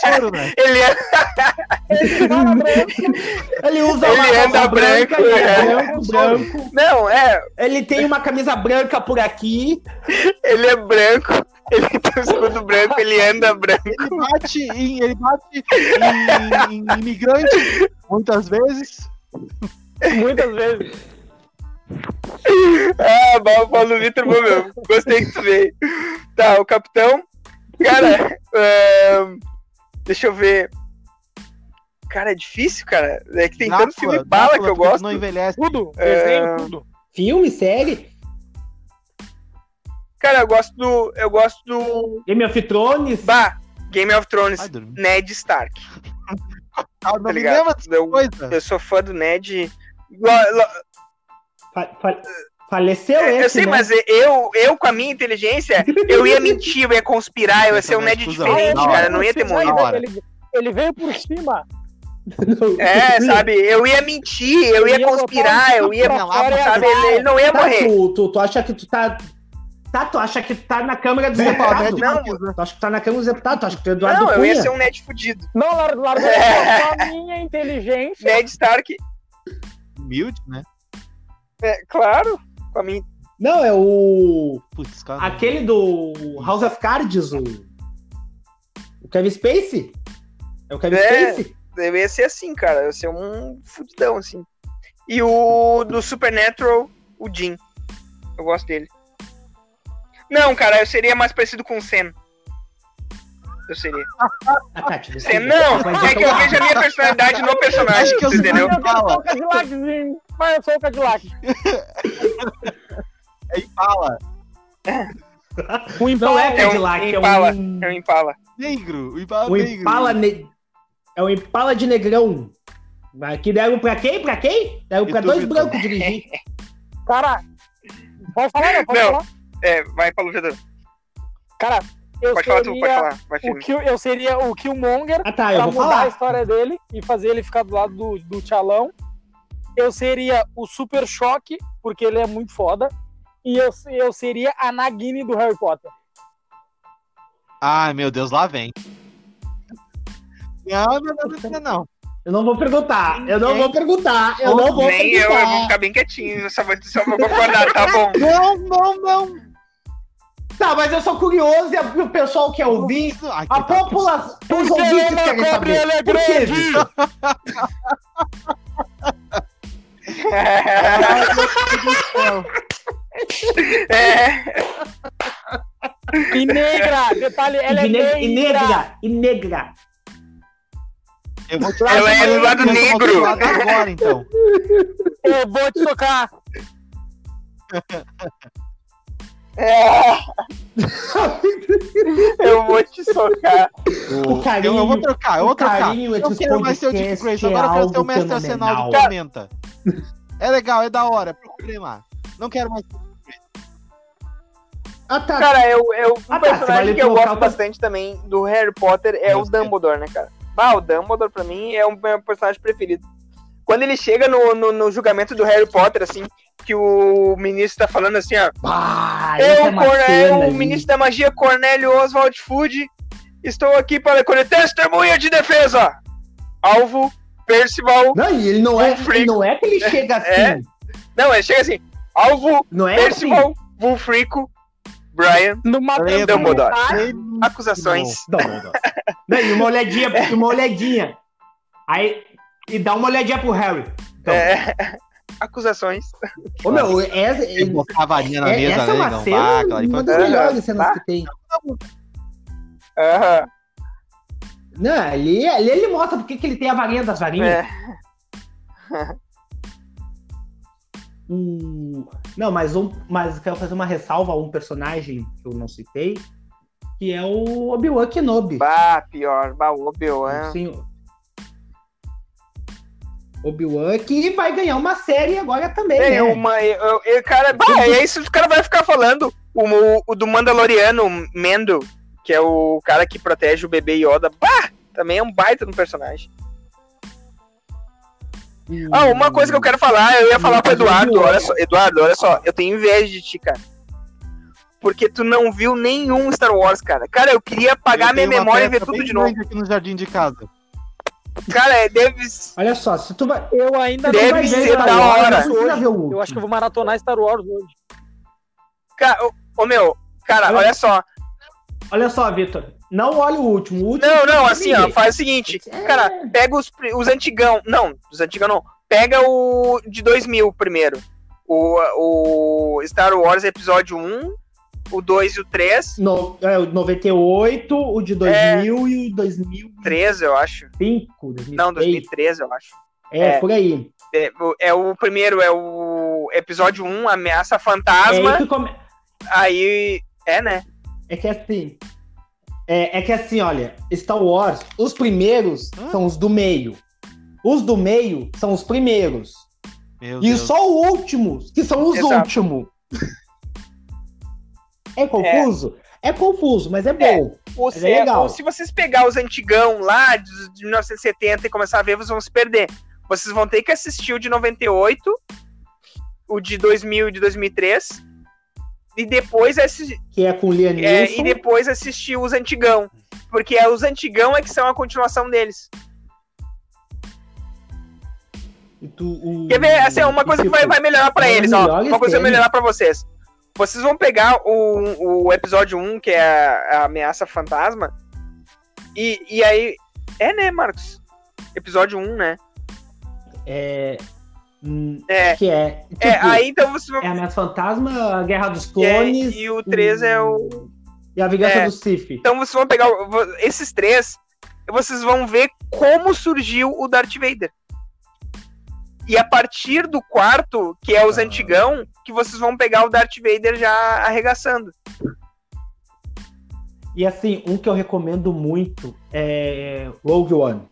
Choro, né? Ele é... Ele fala branco. Ele usa Ele uma anda branca, branco, ele é é. branco, branco. Não, é... Ele tem uma camisa branca por aqui. Ele é branco. Ele tem um escudo branco, ele anda branco. Ele bate em, ele bate em, em imigrante muitas vezes. Muitas vezes. Ah, bom, o Paulo Vitor, bom, meu. Gostei que tu veio. Tá, o capitão. Cara, ahn, deixa eu ver. Cara, é difícil, cara. É que tem tanto filme bala que eu gosto. Não envelhece. Tudo. Desenho, tudo. Filme, série. Cara, eu gosto do. Eu gosto do. Game of Thrones. Bah, Game of Thrones. Dormir. Ned Stark. Ah, não Tá me ligado? Eu, coisa. eu sou fã do Ned. Lo- lo- Fa- fa- faleceu eu esse, sei, né? mas eu, eu, com a minha inteligência, eu ia mentir, eu ia conspirar, eu ia ser um Ned diferente, hora. cara. Não ia ter morrido. Ele, ele veio por cima. É, sabe? Eu ia mentir, eu ia Eu ia conspirar, eu ia. e Sabe? Ele, ele não ia Tá, morrer. tu, tu, tu acha que tu tá... Tá, tu acha que tu tá na Câmara dos Vem, Deputados? Não. Tu acha que tu tá na Câmara dos Deputados? Tu acha que tu é Eduardo Não, eu Cunha? ia ser um Ned fudido. Não, largou largou só a minha inteligência. Ned Stark, Humilde, né? É, claro, com a minha. Não, é o... Putz, cara. Aquele do House of Cards, o... O Kevin Spacey? É o Kevin É. Spacey? Eu ia ser assim, cara. Eu ser um fudidão, assim. E o do Supernatural, o Jim. Eu gosto dele. Não, cara, eu seria mais parecido com o Sam. Eu seria. Sam, não! É que eu vejo a minha personalidade no personagem, Acho que eu entendeu? Eu só o Cadillaczinho. Mas eu sou o Cadillac. Aí fala. O Não Impala. é É um Cadillac, é Impala. um... É um Impala. Negro. O Impala O negro. Impala ne... É o Impala de Negrão. Que deram pra quem? Pra quem? Deram pra dois brancos dirigir. Cara, pode falar, não, pode Não. falar. É, vai, Paulo Vedor. Cara, eu Pode falar tu, seria pode falar. Vai, o. Kill, eu seria o Killmonger Ah tá, eu pra vou mudar a falar. história dele e fazer ele ficar do lado do, do Tchalão. Eu seria o Super Choque, porque ele é muito foda. E eu, eu seria a Nagini do Harry Potter. Ai, meu Deus, lá vem. Não, não, não, não, não. Eu não vou perguntar. Eu não vou perguntar. Eu não vou Nem eu, eu vou perguntar. ficar bem quietinho. Eu só vou, só vou concordar, tá bom. Não, não, não. Tá, mas eu sou curioso e a- o pessoal quer ouvir. Ai, A população. Os Porque ouvintes ele é querem cobre, saber. ele é Por quê, grande. Céu. é, E negra, detalhe, ela E é negra. E negra. E negra. Eu vou te Ela é do lado eu vou te negro. agora, então. Eu vou te socar. É. Eu vou te socar. O carinho- eu, eu vou trocar, eu vou o trocar. carinho Eu quero mais ser o Dick Grayson, é agora eu quero ser o mestre arsenal do. Tormenta. É legal, é da hora, procurem lá. Não quero mais. Ah, tá. Cara, eu, eu, um Ah, tá, personagem que eu gosto local- bastante também do Harry Potter é o Gostei. Dumbledore, né, cara? Ah, o Dumbledore pra mim é o meu personagem preferido. Quando ele chega no, no, no julgamento do Harry Potter, assim, que o ministro tá falando assim, ó. Bah, Eu, é eu, o ministro da magia Cornélio Oswald Food, estou aqui para colher testemunha de defesa. Alvo, Percival. Não, e ele não é, ele não é que ele chega assim. É. Não, ele chega assim. Alvo, Não é assim. Percival, Wulfrico, Brian, Numa Dumbledore. Dumbledore. acusações. Não, não, não. Não, e uma olhadinha, uma olhadinha. Aí, e dá uma olhadinha pro Harry. Então, É, acusações. ô, meu, essa, Ele botar a varinha na é- mesa, essa é né, uma Igão? cena, ali foi uma das melhores cenas Ah. que tem. Aham. Não, ali, ali ele mostra porque que ele tem a varinha das varinhas. É. O- Não, mas, um, mas quero fazer uma ressalva a um personagem que eu não citei, que é o Obi-Wan Kenobi. Bah, pior. Bah, o Obi-Wan. Sim. Obi-Wan que vai ganhar uma série agora também, É, né? uma, eu, eu- cara, bah, é isso que o cara vai ficar falando. O, o, o do Mandaloriano, Mendo, que é o cara que protege o bebê Yoda. Bah, também é um baita no personagem. Hum. Ah, uma coisa que eu quero falar, eu ia falar pro Eduardo, olha só, Eduardo, olha só, eu tenho inveja de ti, cara. Porque tu não viu nenhum Star Wars, cara. Cara, eu queria apagar Eu minha memória e ver tudo de novo. aqui no jardim de casa. Cara, é, deve. Olha só, se tu vai. Eu ainda Deve não vai ver ser Star da Wars, hora. ver último. Eu acho que eu vou maratonar Star Wars hoje. Cara, ô, ô, meu, cara, Olha- olha só. Olha só, Vitor. Não olha o último. O último Não, não, tem assim, ó, faz o seguinte, É. cara, pega os, os antigão, não, os antigão não, pega o de 2000 primeiro, o, o Star Wars Episódio 1, o 2 e o 3, No, é, o 98, o de 2000 e o 2005, 3 eu acho, 2006. não, 2013 eu acho. É, é. por aí. É, o- é o primeiro, é o Episódio 1, Ameaça É, Fantasma, aí que come- aí, é, né, é que assim. É, é que assim, olha, Star Wars, os primeiros Hã? são os do meio. Os do meio são os primeiros. Meu E Deus. só os últimos, que são os Exato. últimos. É confuso? É, confuso, mas é bom. Ou é se, legal. ou se vocês pegar os antigão lá de, de 1970 e começar a ver, vocês vão se perder. Vocês vão ter que assistir o de 98, o de 2000 e de 2003, e depois, assi- Que é com o Liam é, e depois assistir os antigão. Porque é os antigão é que são a continuação deles. e tu- o- Quer ver? Assim, uma coisa que vai, tipo, vai melhorar pra é os eles, ó. Uma coisa que vai melhorar pra vocês. Vocês vão pegar o, o episódio 1, que é a, a ameaça fantasma, e, e aí. É, né, Marcos? Episódio 1, né? É. hum, É. Que é. Tipo, É, aí então vocês vão. é a Ameaça Fantasma, a Guerra dos é, Clones. e o 3 é o. E a Vingança é. do Sith. Então vocês vão pegar esses três, e vocês vão ver como surgiu o Darth Vader. E a partir do quarto, que é os Ah. antigão, que vocês vão pegar o Darth Vader já arregaçando. E assim, um que eu recomendo muito é Rogue One.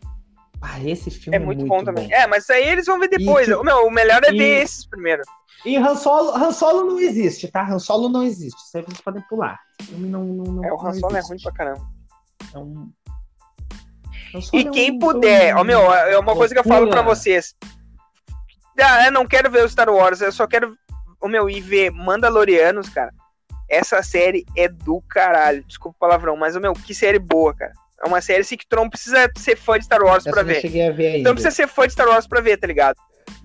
Ah, esse filme É muito, bom também. É, mas isso aí eles vão ver E depois. que- Meu, o melhor é e- ver esses primeiro. E Han Solo, Han Solo não existe, tá? Han Solo não existe. Isso aí vocês podem pular. Não, não, não É, o Han Solo é existe. ruim pra caramba. É um- E é quem um- puder, um- ó, meu, é uma coisa que eu falo pra loucura. vocês. Ah, eu não quero ver o Star Wars, eu só quero, ô, meu, ir ver Mandalorianos, cara. Essa série é do caralho. Desculpa o palavrão, mas, ô, meu, que série boa, cara. É uma série assim que tu não precisa ser fã de Star Wars Essa pra ver. cheguei a ver ainda. não precisa ser fã de Star Wars pra ver, tá ligado?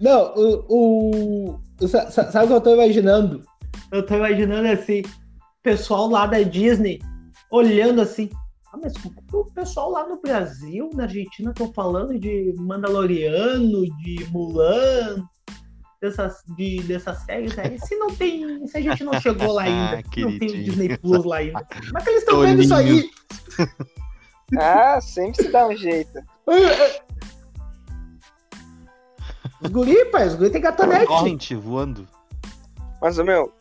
Não, o, o, o- sa- sa- Sabe o que eu tô imaginando? Eu tô imaginando assim, o pessoal lá da Disney olhando assim. Ah, mas o pessoal lá no Brasil, na Argentina, estão falando de Mandaloriano, de Mulan, dessas, de, dessas séries aí? Se não tem. Se a gente não chegou lá ainda, se não tem o. Disney Plus lá ainda. Como é que eles estão vendo isso aí? Ah, sempre se dá um jeito. Os guri, pai, os guri tem gatonete. Corrente voando. Mas, ô, meu,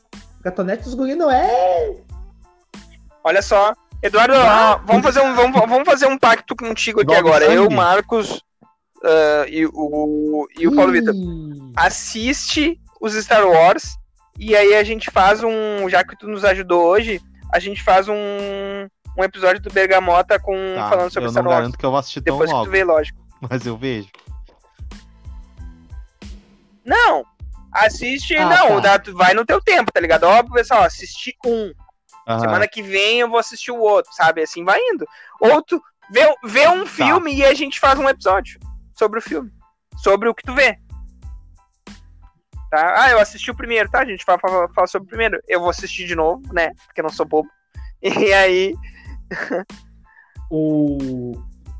Gatonete dos guri não é. olha só. Eduardo, Ah. ó, vamos, fazer um, vamos, vamos fazer um pacto contigo aqui Dog agora. sangue. Eu, Marcos ah, e, o, e o Paulo Vitor. Assiste os Star Wars e aí a gente faz um, já que tu nos ajudou hoje, a gente faz um, um episódio do Bergamota com Tá, falando sobre eu Star não Wars. garanto que eu vou assistir tão Depois que logo, tu vê, lógico. mas eu vejo. Não, assiste, Ah, não, tá. vai no teu tempo, tá ligado? Óbvio, pessoal, assisti um. Aham. Semana que vem eu vou assistir o outro, sabe? Assim vai indo. Ou tu vê, vê Tá. um filme e a gente faz um episódio sobre o filme. Sobre o que tu vê. Tá? Ah, eu assisti o primeiro, tá? A gente vai falar, falar sobre o primeiro. Eu vou assistir de novo, né? Porque eu não sou bobo. E aí. O...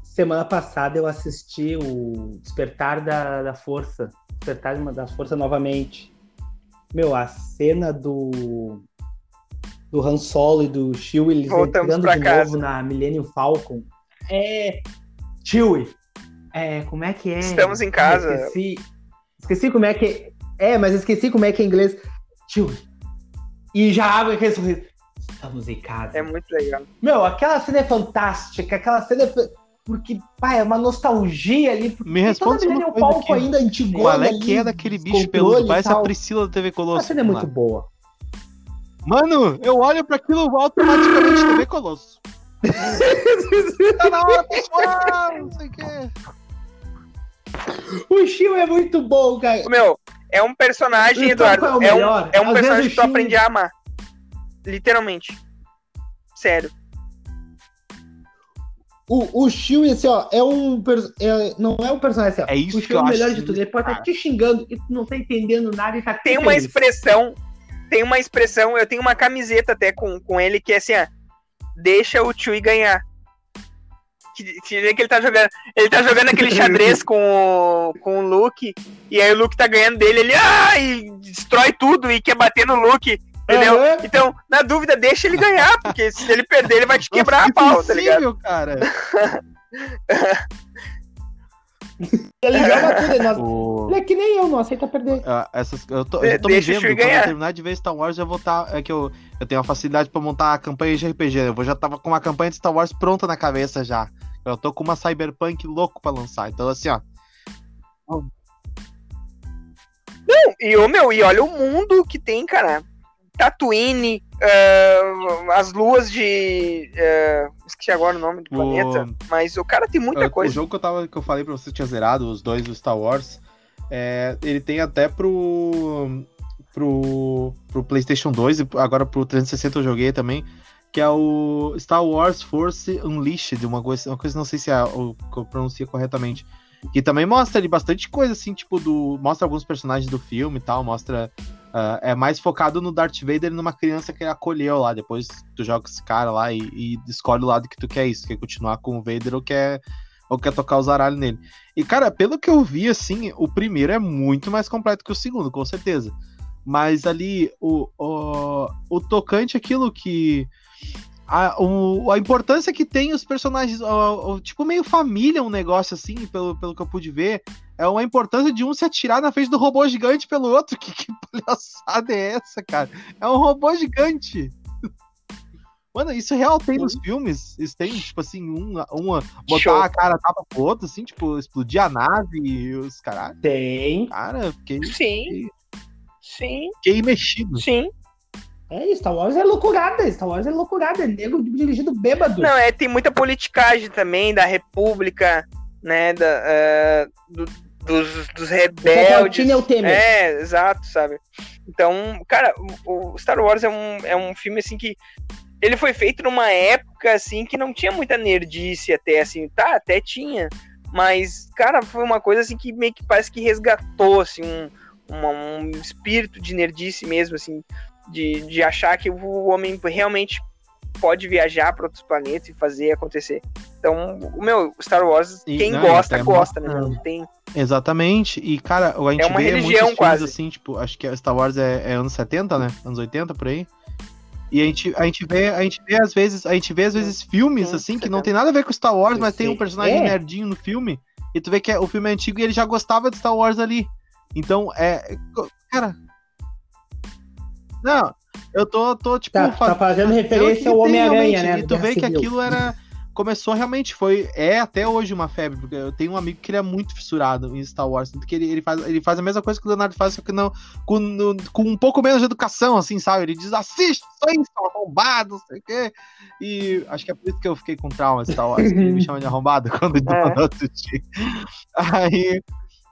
Semana passada eu assisti o Despertar da, da Força. Despertar da Força novamente. Meu, a cena do. Do Han Solo e do Chewie eles Voltamos entrando de casa. novo na Millennium Falcon. É. Chewie. É, como é que é? Estamos em casa. Esqueci, esqueci como é que. É, mas esqueci como é que é em inglês. Chewie. E já abre aquele sorriso. Estamos em casa. É muito legal. Meu, aquela cena é fantástica, aquela cena é. Porque, pá, é uma nostalgia ali. Me responde toda uma coisa Falcon aqui. ainda antigona Qual é que é daquele bicho peludo? Parece a. Priscila da TV A Colosso. cena é muito lá. boa. Mano, eu olho pra aquilo e automaticamente TV Colosso. tá na hora, pessoal! Não sei o quê. O Shio é muito bom, cara. Meu, é um personagem, Então, Eduardo. é É um, é um Às personagem que tu Shin- aprende a amar. Literalmente. Sério. O, o Shio, assim, ó, é um. é- não é um personagem assim, ó. É isso o que Shio é eu o melhor acho de tudo. Ele pode estar cara. te xingando e tu não tá entendendo nada e tá Tem uma feliz. expressão. Tem uma expressão, eu tenho uma camiseta até com, com ele que é assim, ó. Deixa o Chui ganhar. Que, que ele tá jogando. Ele tá jogando aquele xadrez com, o- com o Luke. E aí o Luke tá ganhando dele, ele ah, e destrói tudo e quer bater no Luke. Entendeu? Aham. Então, na dúvida, deixa ele ganhar, porque se ele perder, ele vai te quebrar Nossa, a pau, tá ligado? cara. Ele joga tudo. Ele, não- O- ele é que nem eu, não aceita perder. Ah, essas, eu tô, eu tô me o vendo, Shui quando eu terminar de ver Star Wars, eu vou estar. é que eu, eu tenho uma facilidade pra montar a campanha de RPG. Eu vou- já tava com uma campanha de Star Wars pronta na cabeça já. Eu tô com uma Cyberpunk louco pra lançar. Então, assim, ó. E, ô, meu, e olha o mundo que tem, cara. Tatooine, ah, as luas de. ah, esqueci agora o nome do O- planeta. Mas o cara tem muita É, O coisa. jogo que eu, tava, que eu falei pra você que tinha zerado, os dois do Star Wars, é, ele tem até pro, pro, pro PlayStation 2 e agora pro 360 eu joguei também, que é o Star Wars Force Unleashed, uma coisa, uma coisa não sei se é o que eu pronuncio corretamente. Que também mostra ali bastante coisa, assim, tipo, do. Mostra alguns personagens do filme e tal, mostra. Ah, é mais focado no Darth Vader e numa criança que ele acolheu lá. Depois tu joga esse cara lá e, e escolhe o lado que tu quer isso. Quer continuar com o Vader ou quer, ou quer tocar os aralhos nele. E, cara, pelo que eu vi, assim, o primeiro é muito mais completo que o segundo, com certeza. Mas ali, o, o, o tocante, aquilo que. A, o, a importância que tem os personagens, o- o- tipo, meio família, um negócio assim, pelo, pelo que eu pude ver. É uma importância de um se atirar na frente do robô gigante pelo outro. Que, que palhaçada é essa, cara? É um robô gigante. Mano, isso real tem nos filmes. Isso tem, tipo assim, um, uma. Botar Show. a cara tapa pro outro, assim, tipo, explodir a nave e os caralho. Tem. Cara, fiquei, Sim. Sim, fiquei mexido. sim. É, Star Wars é loucurada. Star Wars é loucurada. É nego dirigido bêbado. Não, é, tem muita politicagem também da República, né? Da, eh, do- dos, dos rebeldes. Palpatine é o Temer. É, exato, sabe? Então, cara, o, o Star Wars é um, é um filme assim que ele foi feito numa época assim que não tinha muita nerdice até assim, tá, até tinha, mas cara, foi uma coisa assim que meio que parece que resgatou assim um, uma- um espírito de nerdice mesmo assim, de, de achar que o homem realmente pode viajar para outros planetas e fazer acontecer. Então, o meu Star Wars, quem gosta, até gosta, né? Não tem Exatamente. E, cara, a gente É uma vê religião, muitos filmes quase. assim, tipo, acho que Star Wars é, é anos 70, né? Anos 80, por aí. E a gente, a gente vê, a gente vê às vezes, a gente vê às vezes filmes Sim, assim que 70. não tem nada a ver com Star Wars, mas tem um personagem É. nerdinho no filme. E tu vê que é- o filme é antigo e ele já gostava de Star Wars ali. Então, é, cara, não, eu tô, tô tipo Tá, tá fazendo referência ao Homem-Aranha, né? E tu vê que aquilo era. Começou realmente, foi. É até hoje uma febre, porque eu tenho um amigo que ele é muito fissurado em Star Wars. Tanto que ele, ele, faz, ele faz a mesma coisa que o Leonardo faz, só que não. Com, com um pouco menos de educação, assim, sabe? Ele diz, assiste, isso aí, são arrombados, não sei o quê. E acho que é por isso que eu fiquei com trauma de Star Wars, que ele me chama de arrombado quando É. não assisti. Aí.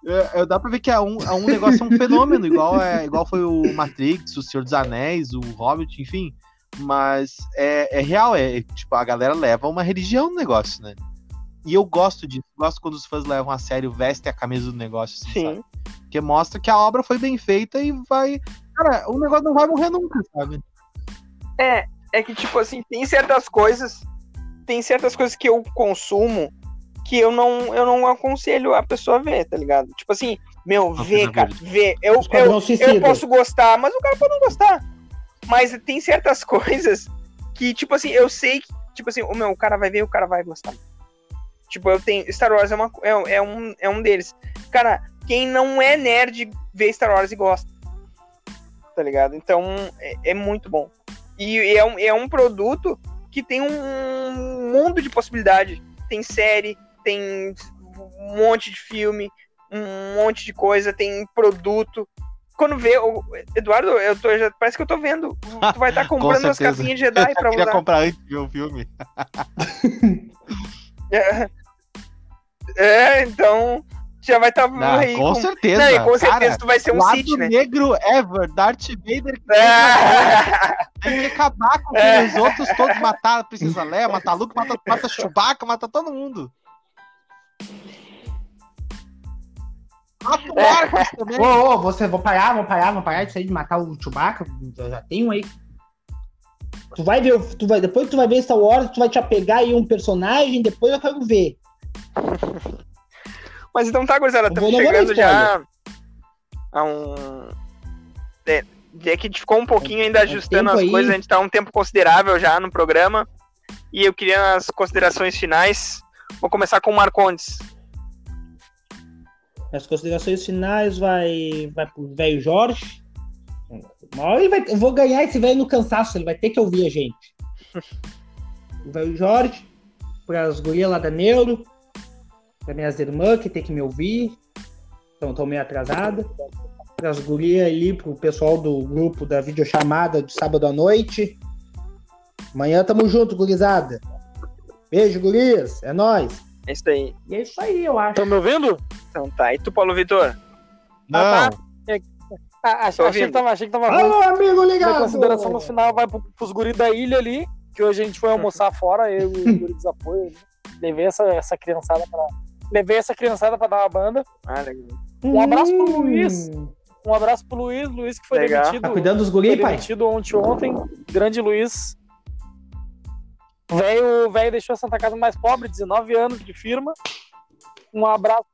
É, é, dá pra ver que é um, é um negócio, é um fenômeno, igual, é, igual foi o Matrix, o Senhor dos Anéis, o Hobbit, enfim. Mas é, é real, é tipo, a galera leva uma religião no negócio, né? E eu gosto disso, gosto quando os fãs levam a sério, vestem a camisa do negócio, assim, Sim. sabe? Porque mostra que a obra foi bem feita e vai. Cara, o negócio não vai morrer nunca, sabe? É, é que, tipo assim, tem certas coisas. Tem certas coisas que eu consumo que eu não, eu não aconselho a pessoa a ver, tá ligado? Tipo assim, meu, Não, vê, coisa cara, vê. Eu, eu, eu posso gostar, mas o cara pode não gostar. Mas tem certas coisas que, tipo assim, eu sei que, tipo assim, o meu, o cara vai ver, o cara vai gostar. Tipo, eu tenho. Star Wars é, uma, é, é um, é um deles. Cara, quem não é nerd vê Star Wars e gosta. Tá ligado? Então, é, é muito bom. E é um, é um produto que tem um mundo de possibilidade. Tem série, tem um monte de filme, um monte de coisa, tem produto. Quando vê, o- Eduardo, eu tô, já, parece que eu tô vendo. Tu vai estar comprando as certeza. capinhas de Jedi pra Eu usar. comprar antes de ver o filme. É, É, então já vai estar Não, aí. com com- certeza. Não, com certeza Cara, tu vai ser um Sith, né? negro ever, Darth Vader. É. Tem que acabar com aqueles outros todos, matar a Princesa Leia, matar Luke, mata, mata Chewbacca, mata todo mundo. Mata o Marcos também. Ô, ô, você, vou parar, vou parar, vou parar disso aí de matar o Chewbacca. Eu já tenho um aí. Tu vai ver, tu vai, depois tu vai ver Star Wars, tu vai te apegar aí um personagem, depois eu quero ver. Mas então tá, gurizada, estamos chegando já a um. É, é que a gente ficou um pouquinho ainda Um ajustando tempo as aí. coisas, a gente tá um tempo considerável já no programa. E eu queria as considerações finais. Vou começar com o Marcondes. As considerações finais vai, vai pro velho Jorge. Hora ele vai, eu vou ganhar esse velho no cansaço, ele vai ter que ouvir a gente. O velho Jorge, pras gurias lá da Neuro, para minhas irmãs que tem que me ouvir, então estão meio atrasada. Pras gurias ali, pro pessoal do grupo da videochamada de sábado à noite. Amanhã tamo junto, gurizada. Beijo, gurias. É nóis. É isso aí. E é isso aí, eu acho. Estão me ouvindo? Então tá. E tu, Paulo Vitor? Não, Ah, Ah, achei, achei que tava, achei que tava ruim. Alô, amigo Minha ligado! consideração no final vai pro, pros guris da ilha ali, que hoje a gente foi almoçar fora, eu e os guris de apoio. ali. Levei essa, essa criançada pra. Levei essa criançada pra dar uma banda. Ah, legal. Um abraço pro Hum. Luiz. Um abraço pro Luiz, Luiz que foi Legal. demitido. Tá cuidando dos guri, pai? demitido ontem, ontem. Grande Luiz. O velho o velho deixou a Santa Casa mais pobre, 19 anos de firma. Um abraço.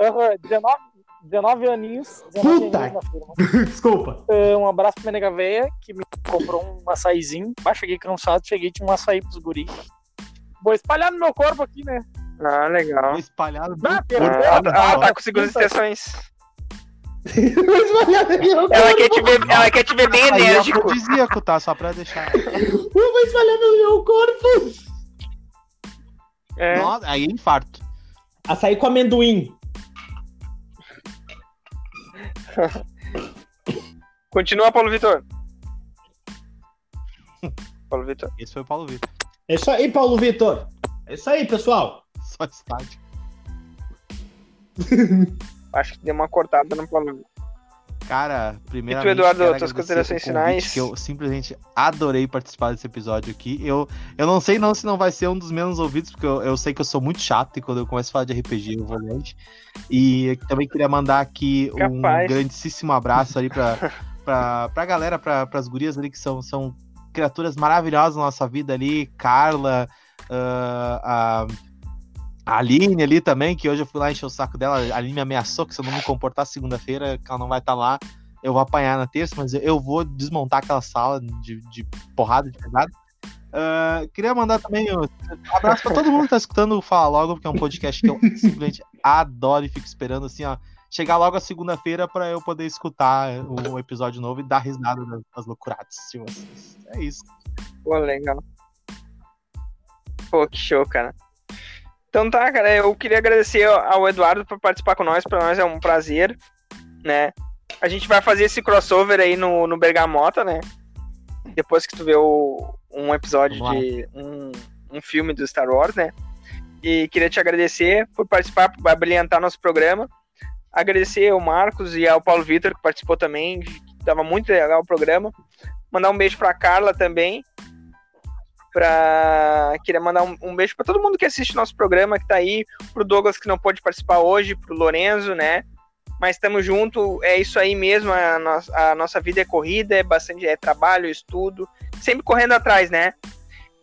Aham, 19, 19 aninhos. 19 Puta. aninhos na firma. Desculpa. Eh, Um abraço pra minha nega véia, que me comprou um açaizinho. Bah, cheguei cansado, cheguei tinha um açaí pros guri. Vou espalhar no meu corpo aqui, né? Ah, legal. espalhado. Ah, no perdeu. corpo. Ela, ela tá Ah, com segundas intenções. Vou Ela quer te ver, ela quer te ver bem Aí é enérgico. afrodisíaco, tá? Só pra deixar. espalhar no meu corpo. É. Nossa, aí é infarto. Açaí com amendoim. Continua, Paulo Vitor. Paulo Vitor. Esse foi o Paulo Vitor. É isso aí, Paulo Vitor. É isso aí, pessoal. Só estádio. Acho que deu uma cortada no Vitor. Cara, primeiro. Eduardo, tuas considerações finais? Que eu simplesmente adorei participar desse episódio aqui. Eu, eu não sei não se não vai ser um dos menos ouvidos, porque eu, eu sei que eu sou muito chato e quando eu começo a falar de RPG eu vou longe. E também queria mandar aqui um Capaz. grandíssimo abraço ali pra, pra, pra galera, pra, pras gurias ali que são, são criaturas maravilhosas na nossa vida ali. Carla, ah, a. A Aline ali também, que hoje eu fui lá encher o saco dela. A Aline me ameaçou que se eu não me comportar segunda-feira, que ela não vai estar lá, eu vou apanhar na terça, mas eu- vou desmontar aquela sala de, de porrada, de pedrada. Ah, queria mandar também um abraço pra todo mundo que tá escutando o Fala Logo, porque é um podcast que eu simplesmente adoro e fico esperando assim, ó. Chegar logo a segunda-feira pra eu poder escutar o episódio novo e dar risada das loucuradas de vocês. É isso. Pô, legal. Pô, que show, cara. Então tá, cara, eu queria agradecer ao Eduardo por participar com nós. Pra nós é um prazer, né? A gente vai fazer esse crossover aí no, no Bergamota, né? Depois que tu vê o, um episódio de um, um filme do Star Wars, né? E queria te agradecer por participar, por brilhantar nosso programa. agradecer ao Marcos e ao Paulo Vitor, que participou também, que tava muito legal o programa. Mandar um beijo pra Carla também. Pra... Queria mandar um, um beijo para todo mundo que assiste nosso programa, que tá aí, pro Douglas que não pôde participar hoje, pro Lorenzo, né? Mas estamos junto, é isso aí mesmo, a, no a nossa vida é corrida, é bastante é trabalho, estudo, sempre correndo atrás, né?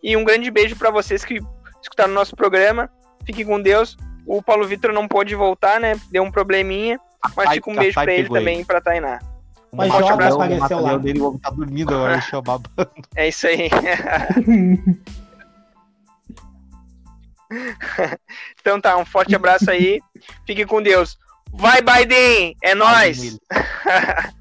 E um grande beijo para vocês que escutaram o nosso programa. Fiquem com Deus. O Paulo Vitor não pôde voltar, né? Deu um probleminha. Mas fica um beijo pra ele também e pra Tainá. Mas Forte Joga abraço, apareceu o lá. Dele o homem tá dormindo agora, deixa babando. É isso aí. então tá, um forte abraço aí. Fique com Deus. Vai, Biden! É nóis! Nele.